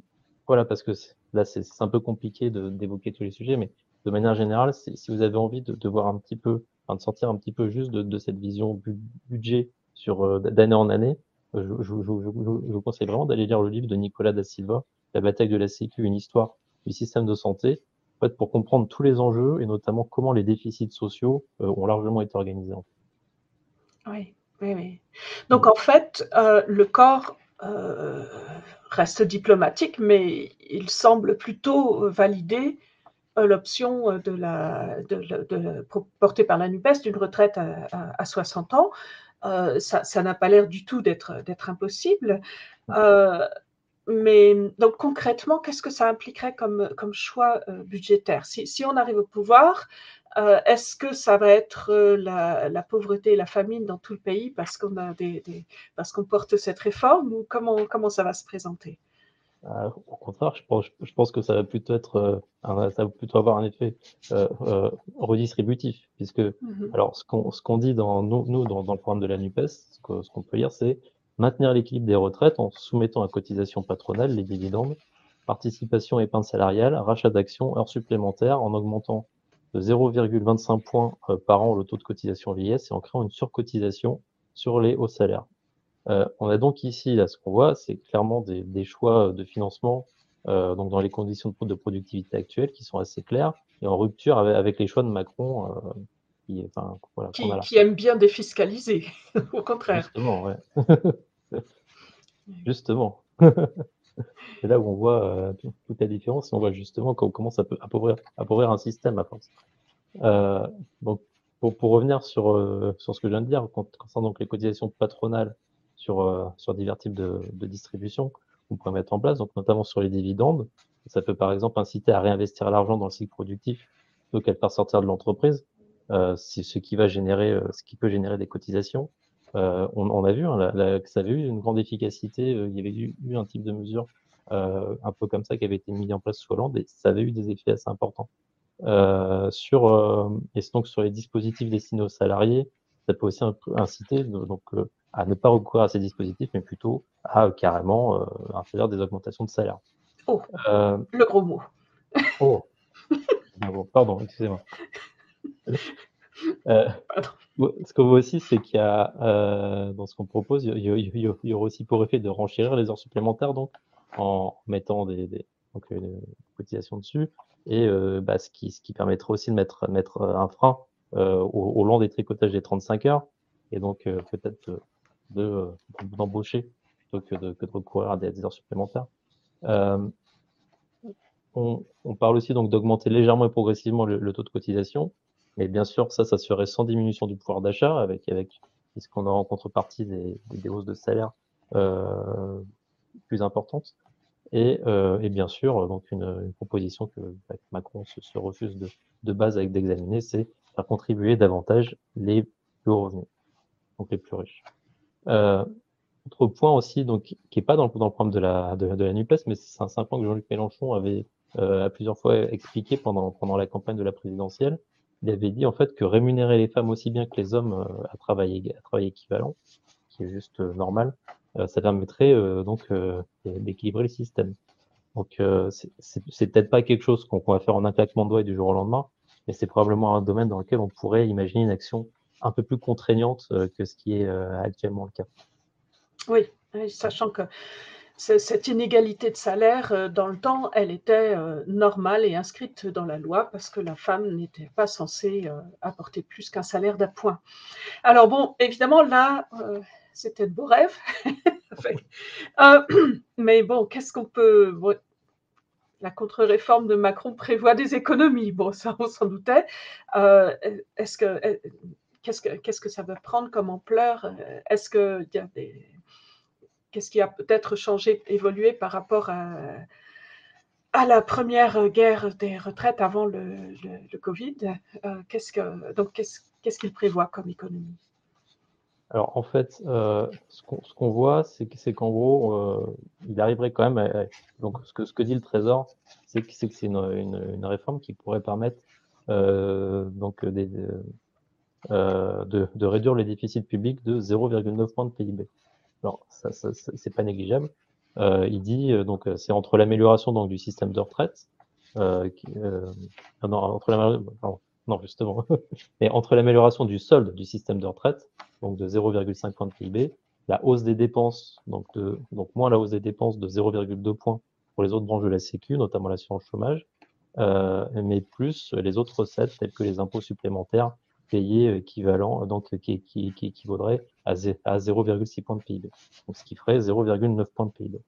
C: voilà, parce que là, c'est un peu compliqué d'évoquer tous les sujets, mais de manière générale, si vous avez envie de, de, voir un petit peu, enfin, de sortir un petit peu juste de, de cette vision bu budget sur euh, d'année en année, je, je, je, je, vous conseille vraiment d'aller lire le livre de Nicolas da Silva, La bataille de la Sécu, une histoire du système de santé, en fait, pour comprendre tous les enjeux et notamment comment les déficits sociaux euh, ont largement été organisés.
B: Oui, oui, oui. Donc, en fait, euh, le corps euh, reste diplomatique, mais il semble plutôt valider l'option de la, de, de, de, portée par la NUPES d'une retraite à, à, à, 60 ans. Euh, ça n'a pas l'air du tout d'être impossible. Euh, mais donc concrètement, qu'est-ce que ça impliquerait comme, comme choix euh, budgétaire? Si, si, on arrive au pouvoir, euh, est-ce que ça va être euh, la, la, pauvreté et la famine dans tout le pays parce qu'on a des, des, parce qu'on porte cette réforme ou comment comment ça va se présenter?
C: Euh, au contraire, je pense, je pense que ça va plutôt être, euh, un- ça va plutôt avoir un effet euh, euh, redistributif, puisque
B: Mhm.
C: alors ce qu'on ce qu'on dit dans nous, nous dans, dans le programme de la Nupes, ce qu'on peut lire, c'est maintenir l'équilibre des retraites en soumettant à cotisation patronale les dividendes, participation épargne salariale, rachat d'actions, heures supplémentaires, en augmentant de 0,25 points euh, par an le taux de cotisation vieillesse et en créant une surcotisation sur les hauts salaires. Euh, on a donc ici, là, ce qu'on voit, c'est clairement des, des choix de financement euh, donc dans les conditions de, de productivité actuelles qui sont assez claires et en rupture avec, avec les choix de Macron euh, qui, enfin, voilà, qu'on
B: Qui,
C: a là.
B: qui aime bien défiscaliser, au contraire.
C: Justement, ouais. justement. C'est là où on voit euh, tout- toute la différence et on voit justement co- comment ça peut appauvrir, appauvrir un système à force. Euh, donc, pour, pour revenir sur, euh, sur ce que je viens de dire, con- concernant donc les cotisations patronales sur, euh, sur divers types de, de distribution qu'on pourrait mettre en place, donc notamment sur les dividendes, ça peut par exemple inciter à réinvestir l'argent dans le cycle productif plutôt qu'à le faire sortir de l'entreprise, c'est ce qui va générer, euh, ce qui peut générer des cotisations. Euh, on, on a vu hein, la- la- que ça avait eu une grande efficacité. euh, il y avait eu, eu un type de mesure euh, un peu comme ça qui avait été mis en place sous Hollande et ça avait eu des effets assez importants. Euh, sur euh, et donc sur les dispositifs destinés aux salariés, ça peut aussi inciter donc euh, à ne pas recourir à ces dispositifs, mais plutôt à euh, carrément euh, faire des augmentations de salaire.
B: Oh.
C: Euh,
B: Le gros mot.
C: oh. Ah bon, pardon, excusez-moi. Euh, ce qu'on voit aussi, c'est qu'il y a, euh, dans ce qu'on propose, il y, aura aussi pour effet de renchérir les heures supplémentaires, donc, en mettant des, des donc, une cotisation dessus, et euh, bah, ce, qui, ce qui permettra aussi de mettre, mettre un frein au, au long des tricotages des 35 heures, et donc peut-être de- de, d'embaucher plutôt que de, que de recourir à des, des heures supplémentaires. On, on parle aussi donc d'augmenter légèrement et progressivement le, le taux de cotisation. Mais bien sûr, ça, ça serait sans diminution du pouvoir d'achat, avec, avec ce qu'on aura en contrepartie des, des, hausses de salaire euh, plus importantes. Et, euh, et bien sûr, donc une, une proposition que, bah, que Macron se, se refuse de, de base avec d'examiner, c'est faire contribuer davantage les plus revenus, donc les plus riches. Euh, autre point aussi, donc qui n'est pas dans le, dans le programme de la, de, la Nupes, mais c'est un, un point que Jean-Luc Mélenchon avait euh, à plusieurs fois expliqué pendant, pendant la campagne de la présidentielle. Il avait dit en fait que rémunérer les femmes aussi bien que les hommes euh, à travail, à travail équivalent, qui est juste euh, normal, euh, ça permettrait donc d'équilibrer le système. Donc euh, c'est- peut-être pas quelque chose qu'on va faire en un claquement de doigts du jour au lendemain, mais c'est probablement un domaine dans lequel on pourrait imaginer une action un peu plus contraignante que ce qui est actuellement le cas.
B: Oui, sachant que cette inégalité de salaire, euh, dans le temps, elle était euh, normale et inscrite dans la loi parce que la femme n'était pas censée euh, apporter plus qu'un salaire d'appoint. Alors bon, évidemment, là, c'était de beaux rêves. Mais bon, qu'est-ce qu'on peut... la contre-réforme de Macron prévoit des économies. Bon, ça, on s'en doutait. Est-ce que... Qu'est-ce que, qu'est-ce que ça va prendre comme ampleur? Est-ce qu'il y a des qu'est-ce qui a peut-être changé, évolué par rapport à, la première guerre des retraites avant le, Covid euh, qu'est-ce que, Donc, qu'est-ce qu'il prévoit comme économie?
C: Alors en fait, euh, ce qu'on voit, c'est que- c'est qu'en gros, euh, il arriverait quand même. à- donc ce que ce que dit le Trésor, c'est que c'est une, une, réforme qui pourrait permettre donc de, de réduire les déficits publics de 0,9 points de PIB. Alors ça, ça, c'est pas négligeable. Euh, il dit euh, donc euh, c'est entre l'amélioration donc du système de retraite, euh, euh, ah non entre la pardon, non justement, mais entre l'amélioration du solde du système de retraite donc de 0,5 points de PIB, la hausse des dépenses, donc, de, donc moins la hausse des dépenses de 0,2 points pour les autres branches de la Sécu, notamment l'assurance chômage, euh, mais plus les autres recettes telles que les impôts supplémentaires payés équivalents, donc qui, qui, qui à, zé- à 0,6 points de PIB, donc ce qui ferait 0,9 points de PIB.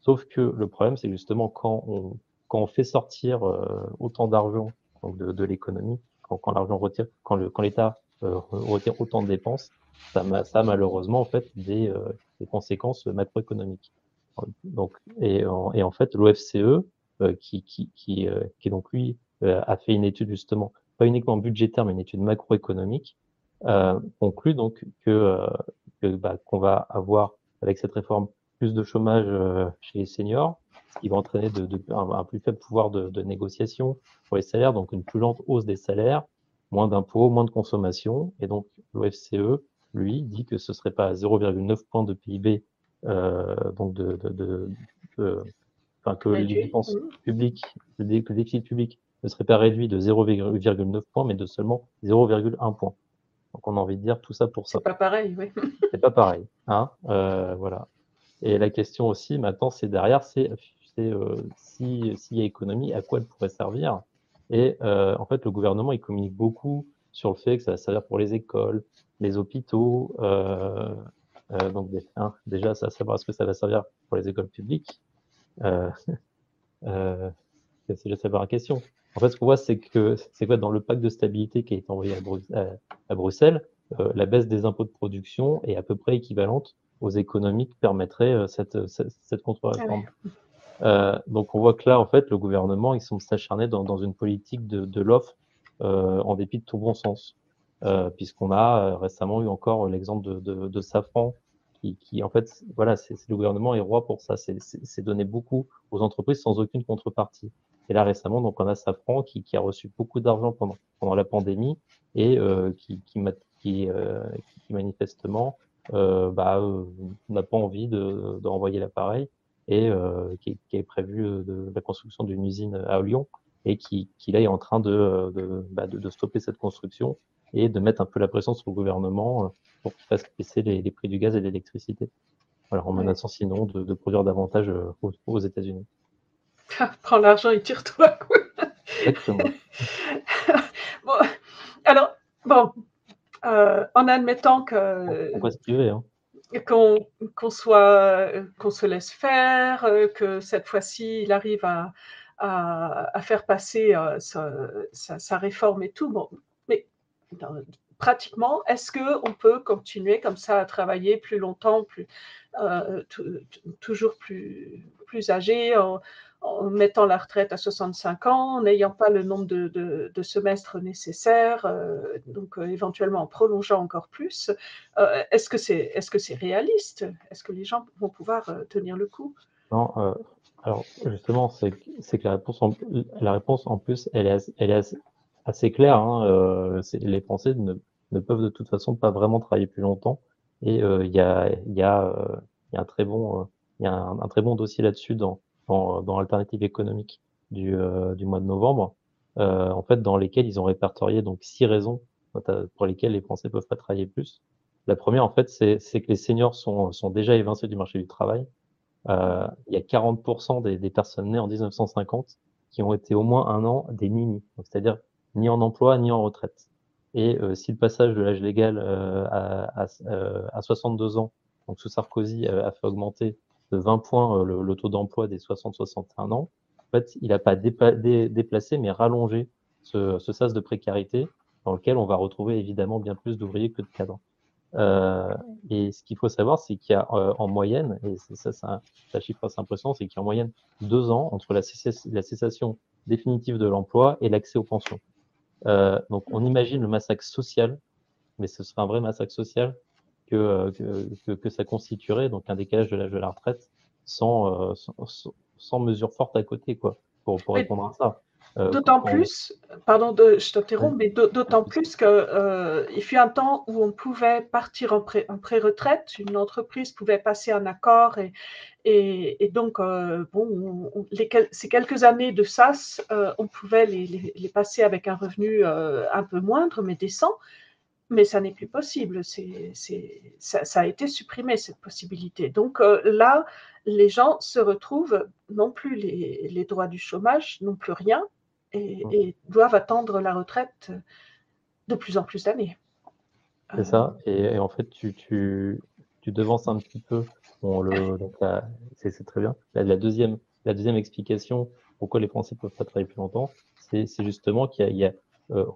C: Sauf que le problème, c'est justement quand on, quand on fait sortir euh, autant d'argent de, de l'économie, quand, quand l'argent retire, quand l'État euh, retire autant de dépenses, ça, ça a malheureusement en fait des, euh, des conséquences macroéconomiques. Donc, et, en, et en fait, l'OFCE, euh, qui, qui, qui, euh, qui donc lui euh, a fait une étude justement, pas uniquement budgétaire, mais une étude macroéconomique, conclut donc que, euh, bah, qu'on va avoir avec cette réforme plus de chômage euh, chez les seniors, ce qui va entraîner de, de, un, plus faible pouvoir de, de, négociation pour les salaires, donc une plus lente hausse des salaires, moins d'impôts, moins de consommation. Et donc l'OFCE, lui, dit que ce serait pas à 0,9 points de PIB, euh, donc de, de, de enfin que les dépenses publiques, le déficit public ne serait pas réduit de 0,9 points, mais de seulement 0,1 point. Donc on a envie de dire tout ça pour ça.
B: C'est pas pareil, oui.
C: c'est pas pareil, hein. Euh, voilà. Et la question aussi maintenant, c'est derrière, c'est euh, si s'il y a économie, à quoi elle pourrait servir? Et euh, en fait, le gouvernement il communique beaucoup sur le fait que ça va servir pour les écoles, les hôpitaux. Euh, euh donc hein, déjà, ça savoir ce que ça va servir pour les écoles publiques. Euh, euh, c'est déjà savoir la question. En fait, ce qu'on voit, c'est que c'est quoi dans le pacte de stabilité qui a été envoyé à, à, Bruxelles, euh, la baisse des impôts de production est à peu près équivalente aux économies que permettrait euh, cette, cette, cette contre-réforme. Ah euh, donc on voit que là, en fait, le gouvernement, ils sont s'acharner dans, dans, une politique de, de l'offre euh, en dépit de tout bon sens, euh, puisqu'on a récemment eu encore l'exemple de, de, de, Safran, qui, qui, en fait, voilà, c'est le gouvernement est roi pour ça, c'est donner beaucoup aux entreprises sans aucune contrepartie. Et là, récemment, donc, on a Safran qui, qui a reçu beaucoup d'argent pendant, pendant la pandémie et euh, qui, qui, qui, euh, qui, manifestement euh, bah, n'a pas envie de, de renvoyer l'appareil et qui, est prévu de, la construction d'une usine à Lyon et qui, là est en train de, de, bah, de, stopper cette construction et de mettre un peu la pression sur le gouvernement pour qu'il fasse baisser les, les, prix du gaz et de l'électricité. Alors en menaçant sinon de, de produire davantage aux, aux États-Unis.
B: Prends l'argent et tire-toi.
C: Exactement.
B: bon, alors, bon, euh, en admettant que.
C: On va se priver, hein.
B: Qu'on qu soit, qu'on se laisse faire, euh, que cette fois-ci il arrive à, à, à faire passer euh, sa, sa, sa, réforme et tout. Bon, mais dans, pratiquement, est-ce qu'on peut continuer comme ça à travailler plus longtemps, plus, toujours plus, plus âgé, en, mettant la retraite à 65 ans, n'ayant pas le nombre de, de, semestres nécessaires, euh, donc euh, éventuellement en prolongeant encore plus. Euh, est-ce que c'est est -ce c'est réaliste? Est-ce que les gens vont pouvoir euh, tenir le coup?
C: Non, euh, alors justement, c'est que la réponse, en, la réponse en plus, elle est, assez claire. Hein, les Français ne, ne, peuvent de toute façon pas vraiment travailler plus longtemps. Et il y, a, y, a, y a un très bon, il y a un, très bon dossier là-dessus dans dans, dans Alternative économique du, euh, du mois de novembre, euh, en fait, dans lesquels ils ont répertorié donc six raisons pour lesquelles les Français peuvent pas travailler plus. La première, en fait, c'est que les seniors sont, sont déjà évincés du marché du travail. Euh, il y a 40% des, des, personnes nées en 1950 qui ont été au moins un an des nini, c'est-à-dire ni en emploi ni en retraite. Et euh, si le passage de l'âge légal euh, à, à, euh, à, 62 ans, donc sous Sarkozy, a fait augmenter de 20 points le, le taux d'emploi des 60-61 ans, en fait, il n'a pas dé déplacé, mais rallongé ce, ce, sas de précarité dans lequel on va retrouver évidemment bien plus d'ouvriers que de cadres. Euh, et ce qu'il faut savoir, c'est qu'il y a euh, en moyenne, et ça, c'est un, chiffre assez impressionnant, c'est qu'il y a en moyenne deux ans entre la cessation définitive de l'emploi et l'accès aux pensions. Euh, donc on imagine le massacre social, mais ce sera un vrai massacre social euh, que, que, que, ça constituerait, donc un décalage de l'âge de la retraite, sans, euh, sans, sans, mesure forte à côté, quoi, pour, pour répondre à ça.
B: Euh, d'autant plus, pardon, de, je t'interromps, mais d'autant plus qu'il euh, fut un temps où on pouvait partir en, pré, en pré-retraite, une entreprise pouvait passer un accord et, et, et donc, euh, bon, on, on, les, ces quelques années de SAS, euh, on pouvait les, les, les, passer avec un revenu un peu moindre, mais décent mais ça n'est plus possible. C'est, c'est, ça, ça, a été supprimé, cette possibilité. Donc là, les gens se retrouvent, non plus les, les droits du chômage, non plus rien, et, et, doivent attendre la retraite de plus en plus d'années.
C: C'est ça, et, et, en fait, tu, tu, tu devances un petit peu. Bon, le, donc la, c'est, très bien. La, la, deuxième, la deuxième explication pourquoi les Français ne peuvent pas travailler plus longtemps, c'est, c'est justement qu'il y a, il y a euh,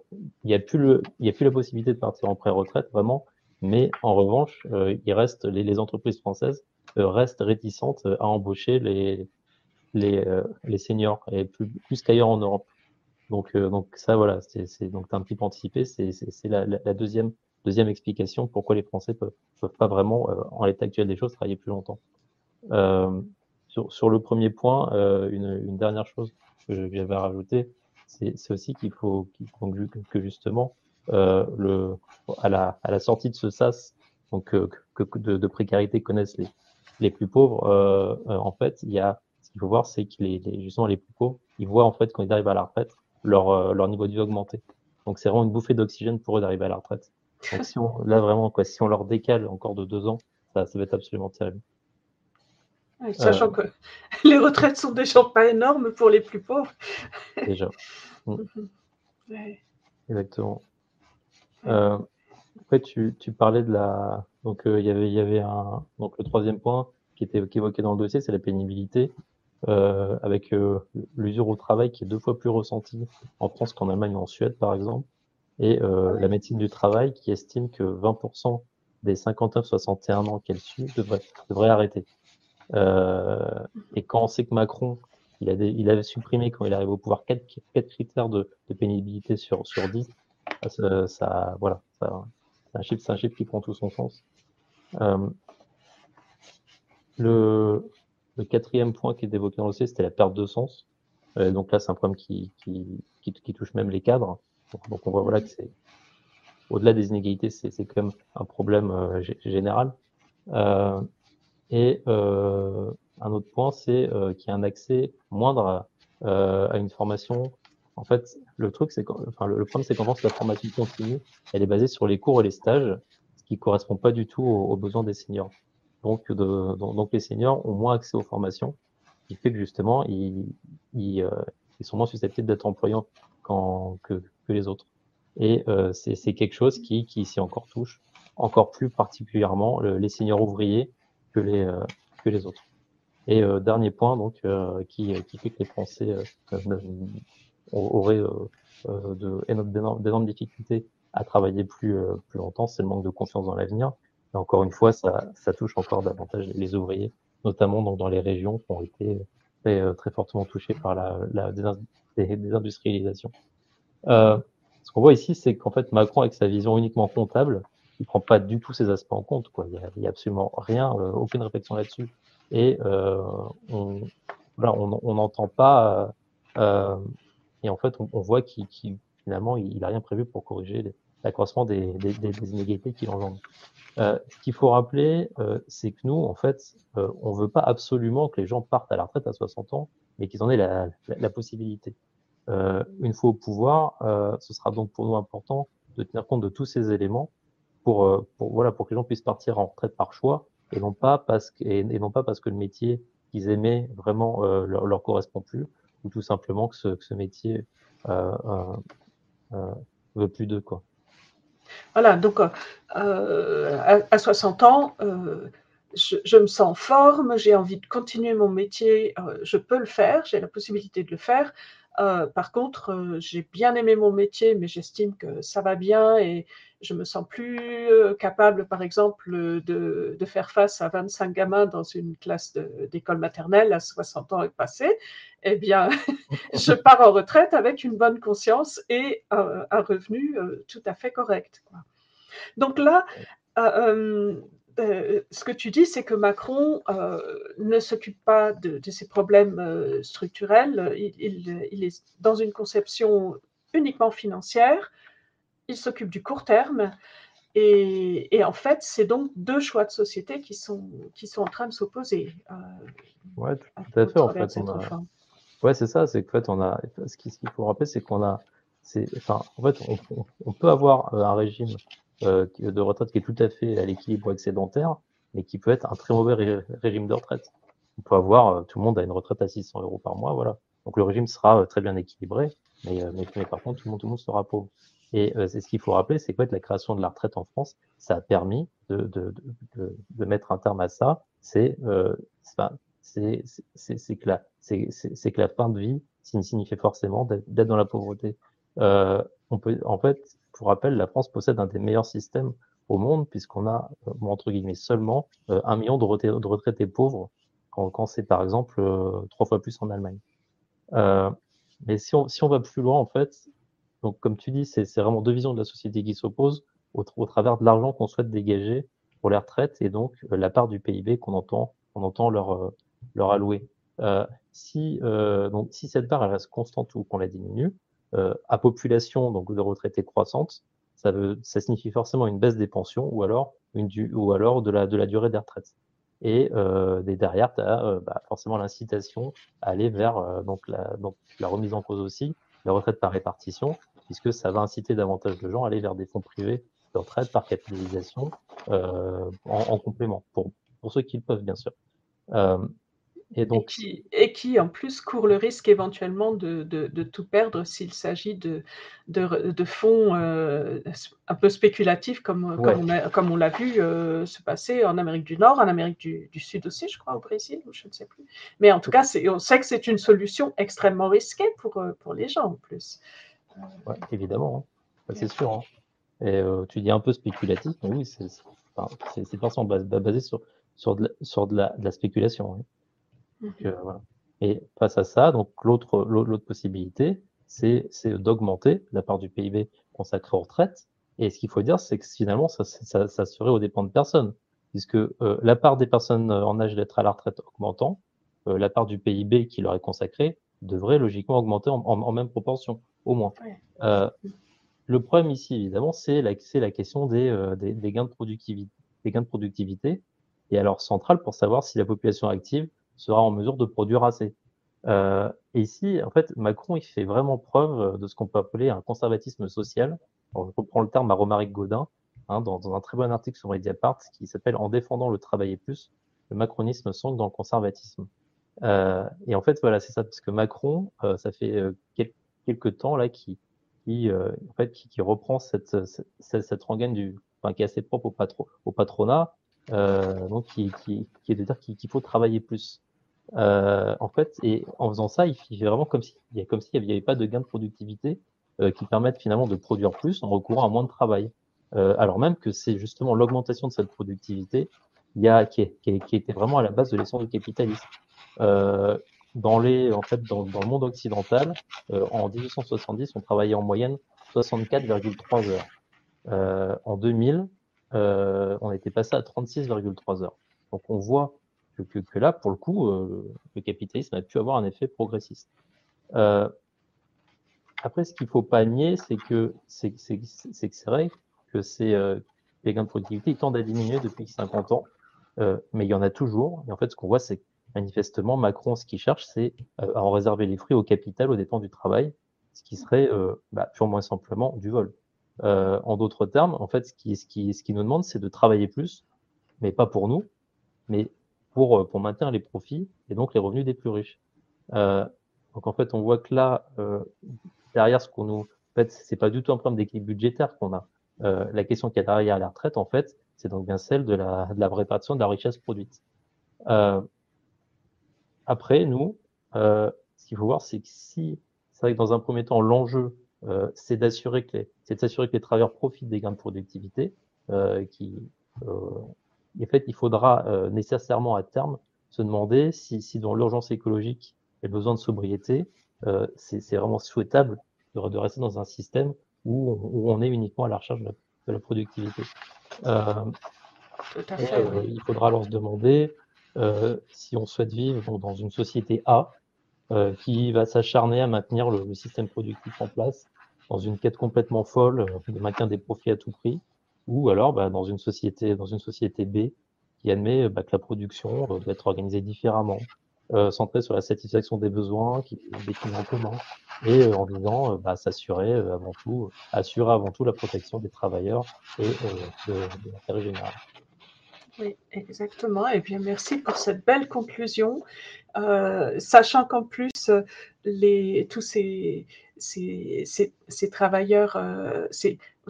C: il a, plus le, il y a plus la possibilité de partir en pré-retraite vraiment, mais en revanche, euh, il reste, les, les entreprises françaises euh, restent réticentes à embaucher les, les, les seniors, et plus, plus qu'ailleurs en Europe. Donc, donc ça, voilà, c'est donc un petit peu anticipé, c'est la, la, la, deuxième, deuxième explication pourquoi les Français peuvent, peuvent pas vraiment, en l'état actuel des choses, travailler plus longtemps. Euh, sur, sur, le premier point, euh, une, une, dernière chose que j'avais rajouter, c'est aussi qu'il faut, qu faut, que justement, euh, le, à, la, à la sortie de ce SAS, donc que, que de, de, précarité connaissent les, les plus pauvres, euh, euh, en fait, il y a ce qu'il faut voir, c'est que les, les, justement les plus pauvres, ils voient en fait quand ils arrivent à la retraite, leur, euh, leur niveau de vie augmenter. Donc c'est vraiment une bouffée d'oxygène pour eux d'arriver à la retraite. Donc si on, là vraiment quoi, si on leur décale encore de deux ans, ça, ça va être absolument terrible.
B: Sachant euh, que les retraites sont déjà pas énormes pour les plus pauvres.
C: Déjà. Mm. ouais. Exactement. Euh, après, tu, tu, parlais de la. Donc, il euh, y avait, il y avait un. Donc, le troisième point qui était évoqué dans le dossier, c'est la pénibilité, euh, avec euh, l'usure au travail qui est deux fois plus ressentie en France qu'en Allemagne ou en Suède, par exemple, et euh, la médecine du travail qui estime que 20% des 59-61 ans qu'elle suit devraient, devraient arrêter. Et quand on sait que Macron, il, a des, il avait supprimé, quand il arrive au pouvoir, 4, 4 critères de, de, pénibilité sur, sur 10, ça, ça voilà, c'est un chiffre, un chiffre qui prend tout son sens. Le, le, quatrième point qui est évoqué dans le C, c'était la perte de sens. Euh, donc là, c'est un problème qui, touche même les cadres. Donc, on voit voilà que c'est au-delà des inégalités, c'est quand même un problème euh, général. Euh, et un autre point, c'est qu'il y a un accès moindre à, une formation. En fait, le truc, c'est le, problème, c'est qu'en France, la formation continue, elle est basée sur les cours et les stages, ce qui correspond pas du tout aux besoins des seniors. Donc, les seniors ont moins accès aux formations, ce qui fait que justement, ils, euh, sont moins susceptibles d'être employants quand, que, les autres. Et euh, c'est quelque chose qui, qui ici encore touche encore plus particulièrement le, les seniors ouvriers que les, euh, autres. Et dernier point, donc, qui, fait que les Français auraient d'énormes difficultés à travailler plus longtemps, c'est le manque de confiance dans l'avenir. Encore une fois, ça, touche encore davantage les ouvriers, notamment donc dans les régions qui ont été très, très fortement touchées par la, désindustrialisation. Euh, ce qu'on voit ici, c'est qu'en fait, Macron, avec sa vision uniquement comptable, il prend pas du tout ces aspects en compte. Il n'y a, absolument rien, euh, aucune réflexion là-dessus. Et euh, on n'entend pas. Euh, et en fait, on, voit qu'il il n'a rien prévu pour corriger l'accroissement des, des, inégalités qu'il engendre. Euh, ce qu'il faut rappeler, euh, c'est que nous, en fait, euh, on veut pas absolument que les gens partent à la retraite à 60 ans, mais qu'ils en aient la, possibilité. Une fois au pouvoir, ce sera donc pour nous important de tenir compte de tous ces éléments pour, voilà, pour que les gens puissent partir en retraite par choix et non pas parce que, et, non pas parce que le métier qu'ils aimaient vraiment leur, leur, correspond plus ou tout simplement que ce, que ce métier veut plus d'eux. Quoi.
B: Voilà, donc à, à, 60 ans, je, je, me sens en forme, j'ai envie de continuer mon métier, je peux le faire, j'ai la possibilité de le faire. Euh, par contre, euh, j'ai bien aimé mon métier, mais j'estime que ça va bien et je me sens plus euh, capable, par exemple, de, faire face à 25 gamins dans une classe d'école maternelle à 60 ans et passé. Eh bien, je pars en retraite avec une bonne conscience et un, revenu tout à fait correct. Donc là, ce que tu dis, c'est que Macron euh, ne s'occupe pas de, de, ces problèmes euh, structurels. Il, il, il, est dans une conception uniquement financière. Il s'occupe du court terme. Et, et en fait, c'est donc deux choix de société qui sont, qui sont en train de s'opposer.
C: Euh, oui, tout, à fait. En fait, on a... Ouais, c'est ça. C'est qu'en fait, on a. Ce qu'il faut rappeler, c'est qu'on a. Enfin, en fait, on, on, peut avoir un régime euh, de retraite qui est tout à fait à l'équilibre excédentaire, mais qui peut être un très mauvais ré régime de retraite. On peut avoir, euh, tout le monde a une retraite à 600 euros par mois, voilà. Donc le régime sera euh, très bien équilibré, mais, mais, mais, par contre, tout le monde, tout le monde sera pauvre. Et euh, c'est ce qu'il faut rappeler, c'est que la création de la retraite en France, ça a permis de, de, de, de mettre un terme à ça. C'est euh, que, la, que la fin de vie signifie forcément d'être dans la pauvreté. Euh, on peut, en fait, pour rappel, la France possède un des meilleurs systèmes au monde, puisqu'on a, euh, entre guillemets, seulement euh, un million de, retraités, pauvres, quand, c'est par exemple euh, trois fois plus en Allemagne. Mais si on, va plus loin, en fait, donc comme tu dis, c'est vraiment deux visions de la société qui s'opposent au, travers de l'argent qu'on souhaite dégager pour les retraites et donc la part du PIB qu'on entend, on entend leur, leur allouer. si, donc, si cette part elle reste constante ou qu'on la diminue, à population donc de retraités croissante, ça, veut, ça signifie forcément une baisse des pensions ou alors, une du, ou alors de, la, de la durée des retraites. Et euh, derrière, tu euh, bah, forcément l'incitation à aller vers euh, donc la, donc la remise en cause aussi, la retraite par répartition, puisque ça va inciter davantage de gens à aller vers des fonds privés de retraite par capitalisation euh, en, en, complément, pour, pour ceux qui le peuvent, bien sûr. Euh,
B: et, donc, et, qui, en plus, court le risque éventuellement de, de, de tout perdre s'il s'agit de, de, fonds euh, un peu spéculatifs, comme, comme on l'a vu euh, se passer en Amérique du Nord, en Amérique du, du, Sud aussi, je crois, au Brésil, je ne sais plus. Mais en tout cas, on sait que c'est une solution extrêmement risquée pour, euh, pour les gens, en plus.
C: Ouais, évidemment, hein. c'est sûr. Hein. Et tu dis un peu spéculatif, mais oui, c'est forcément basé sur, sur, de, la, sur de, la, de la spéculation. Hein. Donc, euh, voilà. Et face à ça, donc l'autre l'autre possibilité, c'est d'augmenter la part du PIB consacré aux retraites. Et ce qu'il faut dire, c'est que finalement, ça, ça, ça, serait aux dépens de personne, puisque euh, la part des personnes euh, en âge d'être à la retraite augmentant, euh, la part du PIB qui leur est consacré devrait logiquement augmenter en, en, en même proportion, au moins. Euh, le problème ici, évidemment, c'est la, la question des, euh, des, des, gains de productivité, des gains de productivité, et alors central pour savoir si la population active sera en mesure de produire assez. Euh, et ici, en fait, Macron, il fait vraiment preuve de ce qu'on peut appeler un conservatisme social. Alors, je reprends le terme à Romaric Godin, hein, dans, un très bon article sur Mediapart, qui s'appelle En défendant le travailler plus, le macronisme songe dans le conservatisme. Euh, et en fait, voilà, c'est ça, parce que Macron, euh, ça fait euh, quel, quelques temps là, qui, qui euh, en fait, qui, qui reprend cette, cette, cette, rengaine du, enfin, qui est assez propre au, patro, au patronat, euh, donc qui, qui, qui est de dire qu'il faut travailler plus. Euh, en fait, et en faisant ça, il fait vraiment comme s'il s'il n'y avait pas de gain de productivité euh, qui permettent finalement de produire plus en recourant à moins de travail. Euh, alors même que c'est justement l'augmentation de cette productivité qui, était vraiment à la base de l'essence du capitalisme. Dans les, en fait, dans, dans le monde occidental, en 1870, on travaillait en moyenne 64,3 heures. En 2000, on était passé à 36,3 heures. Donc on voit que, là, pour le coup, euh, le capitalisme a pu avoir un effet progressiste. Euh, après, ce qu'il faut pas nier, c'est que c'est vrai que c'est euh, les gains de productivité tendent à diminuer depuis 50 ans, euh, mais il y en a toujours. Et en fait, ce qu'on voit, c'est manifestement, Macron, ce qu'il cherche, c'est à en réserver les fruits au capital, aux dépens du travail, ce qui serait bah, purement et simplement du vol. en d'autres termes, en fait, ce qui, ce qui, ce qui nous demande, c'est de travailler plus, mais pas pour nous, mais pour, euh, pour maintenir les profits et donc les revenus des plus riches. Euh, donc en fait, on voit que là, euh, derrière ce qu'on nous, en fait, c'est pas du tout un problème d'équilibre budgétaire qu'on a. La question qui est derrière la retraite, en fait, c'est donc bien celle de la, de répartition de la richesse produite. Après, nous, ce qu'il faut voir, c'est que si, c'est vrai que dans un premier temps, l'enjeu, c'est d'assurer que les, de que les travailleurs profitent des gains de productivité, qui, en fait, il faudra euh, nécessairement à terme se demander si, si dans l'urgence écologique et le besoin de sobriété, euh, c'est vraiment souhaitable de, de, rester dans un système où, où, on est uniquement à la recherche de la, de la productivité. Euh, et. Il faudra alors se demander si on souhaite vivre dans une société A qui va s'acharner à maintenir le, le, système productif en place dans une quête complètement folle de maintien des profits à tout prix, ou alors bah, dans une société dans une société B qui admet bah, que la production euh, doit être organisée différemment, euh, centrée sur la satisfaction des besoins, qui décline en commun, et euh, en visant bah, s'assurer avant tout, assurer avant tout la protection des travailleurs et de, de l'intérêt général.
B: Oui, exactement. Et bien, merci pour cette belle conclusion. Euh, sachant qu'en plus, les, tous ces, ces, ces, ces travailleurs, euh,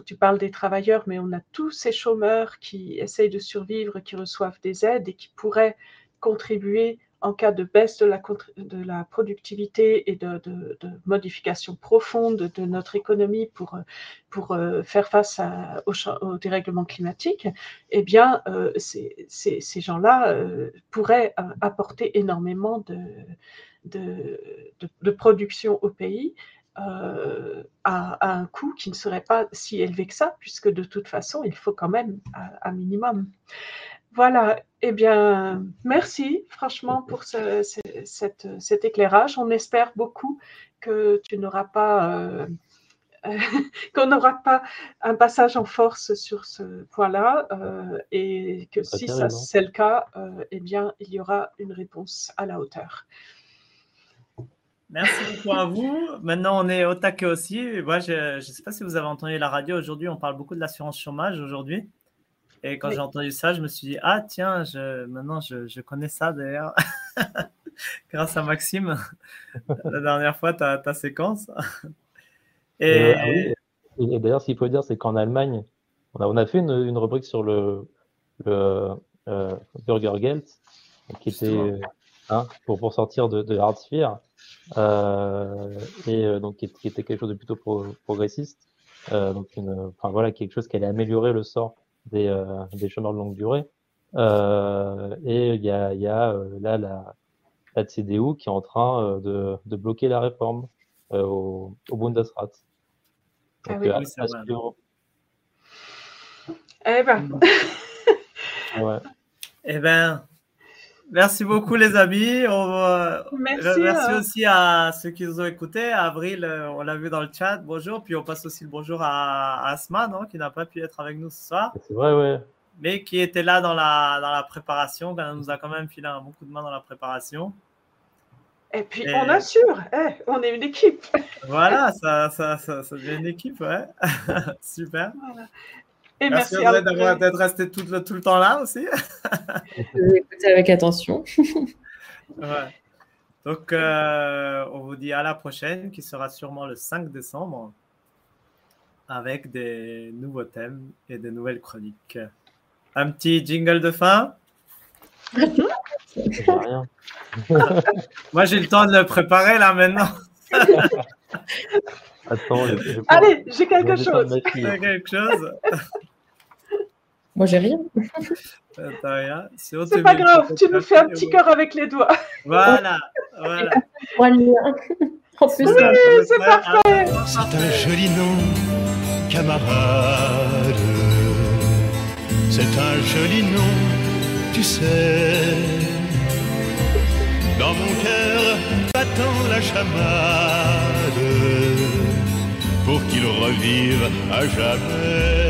B: tu parles des travailleurs, mais on a tous ces chômeurs qui essayent de survivre, qui reçoivent des aides et qui pourraient contribuer en cas de baisse de la, productivité et de, modification profonde de notre économie pour, euh, faire face au, dérèglement climatique, eh bien, euh, ces, gens-là euh, pourraient apporter énormément de, production au pays. À, un coût qui ne serait pas si élevé que ça, puisque de toute façon, il faut quand même un minimum. Voilà, eh bien, merci franchement pour ce- ce- cette- cet éclairage. On espère beaucoup que tu n'auras pas, euh, qu'on n'aura pas un passage en force sur ce point-là euh, et que si ça c'est le cas, euh, eh bien, il y aura une réponse à la hauteur.
A: Merci beaucoup à vous. Maintenant, on est au taquet aussi. Moi, je ne sais pas si vous avez entendu la radio aujourd'hui. On parle beaucoup de l'assurance chômage aujourd'hui. Et quand
B: Oui.
A: j'ai entendu ça, je me suis dit, ah tiens, je, maintenant je, je connais ça d'ailleurs. Grâce à Maxime, la dernière fois, ta, ta séquence.
C: Et, euh, ah oui, et- d'ailleurs, ce qu'il faut dire, c'est qu'en Allemagne, on a, on a fait une, une rubrique sur le, le euh, qui était hein, pour, pour sortir de, de Hard Sphere, euh, et euh, donc qui, qui était quelque chose de plutôt pro- progressiste, donc une, enfin voilà, quelque chose qui allait améliorer le sort des, euh, des chômeurs de longue durée. Euh, et il y a, il y a euh, là la, la CDU qui est en train euh, de, de bloquer la réforme euh, au, au Bundesrat.
B: Ah
C: Donc,
B: oui.
C: euh,
A: Oui, c'est
C: à
A: vrai.
C: suivre.
B: Eh ben,
C: Ouais.
A: eh ben, merci beaucoup les amis. On
B: merci.
A: Merci
B: euh,
A: aussi à ceux qui nous ont écoutés. Avril, euh, on l'a vu dans le chat. Bonjour. Puis on passe aussi le bonjour à, à Asma, non, qui n'a pas pu être avec nous ce soir,
C: C'est vrai, ouais.
A: mais qui était là dans la, dans la préparation. Elle nous a quand même filé un bon coup de main dans la préparation.
B: Et puis,
A: Et-
B: on assure, eh, on est une équipe.
A: Voilà, ça, ça, ça, ça devient une équipe, ouais. Super.
B: Et
A: Merci,
B: merci, à
A: d'avoir- d'être resté tout, le- tout le temps là aussi.
D: Écouter avec attention.
A: Ouais. Donc, euh, on vous dit à la prochaine, qui sera sûrement le 5 décembre, avec des nouveaux thèmes et des nouvelles chroniques. Un petit jingle de fin?
C: Rien.
A: Moi, j'ai le temps de le préparer là maintenant.
C: Attends, je- je-
B: Allez, j'ai quelque chose.
A: quelque chose?
D: Moi, j'ai rien.
A: Euh, t'as rien. Sinon,
B: C'est pas grave, tu nous fais un petit cœur avec les doigts.
A: Voilà. voilà.
D: En plus,
A: Oui,
B: c'est parfait.
E: C'est un joli nom, camarade. C'est un joli nom, tu sais. Dans mon cœur battant la chamade pour qu'il revive à jamais.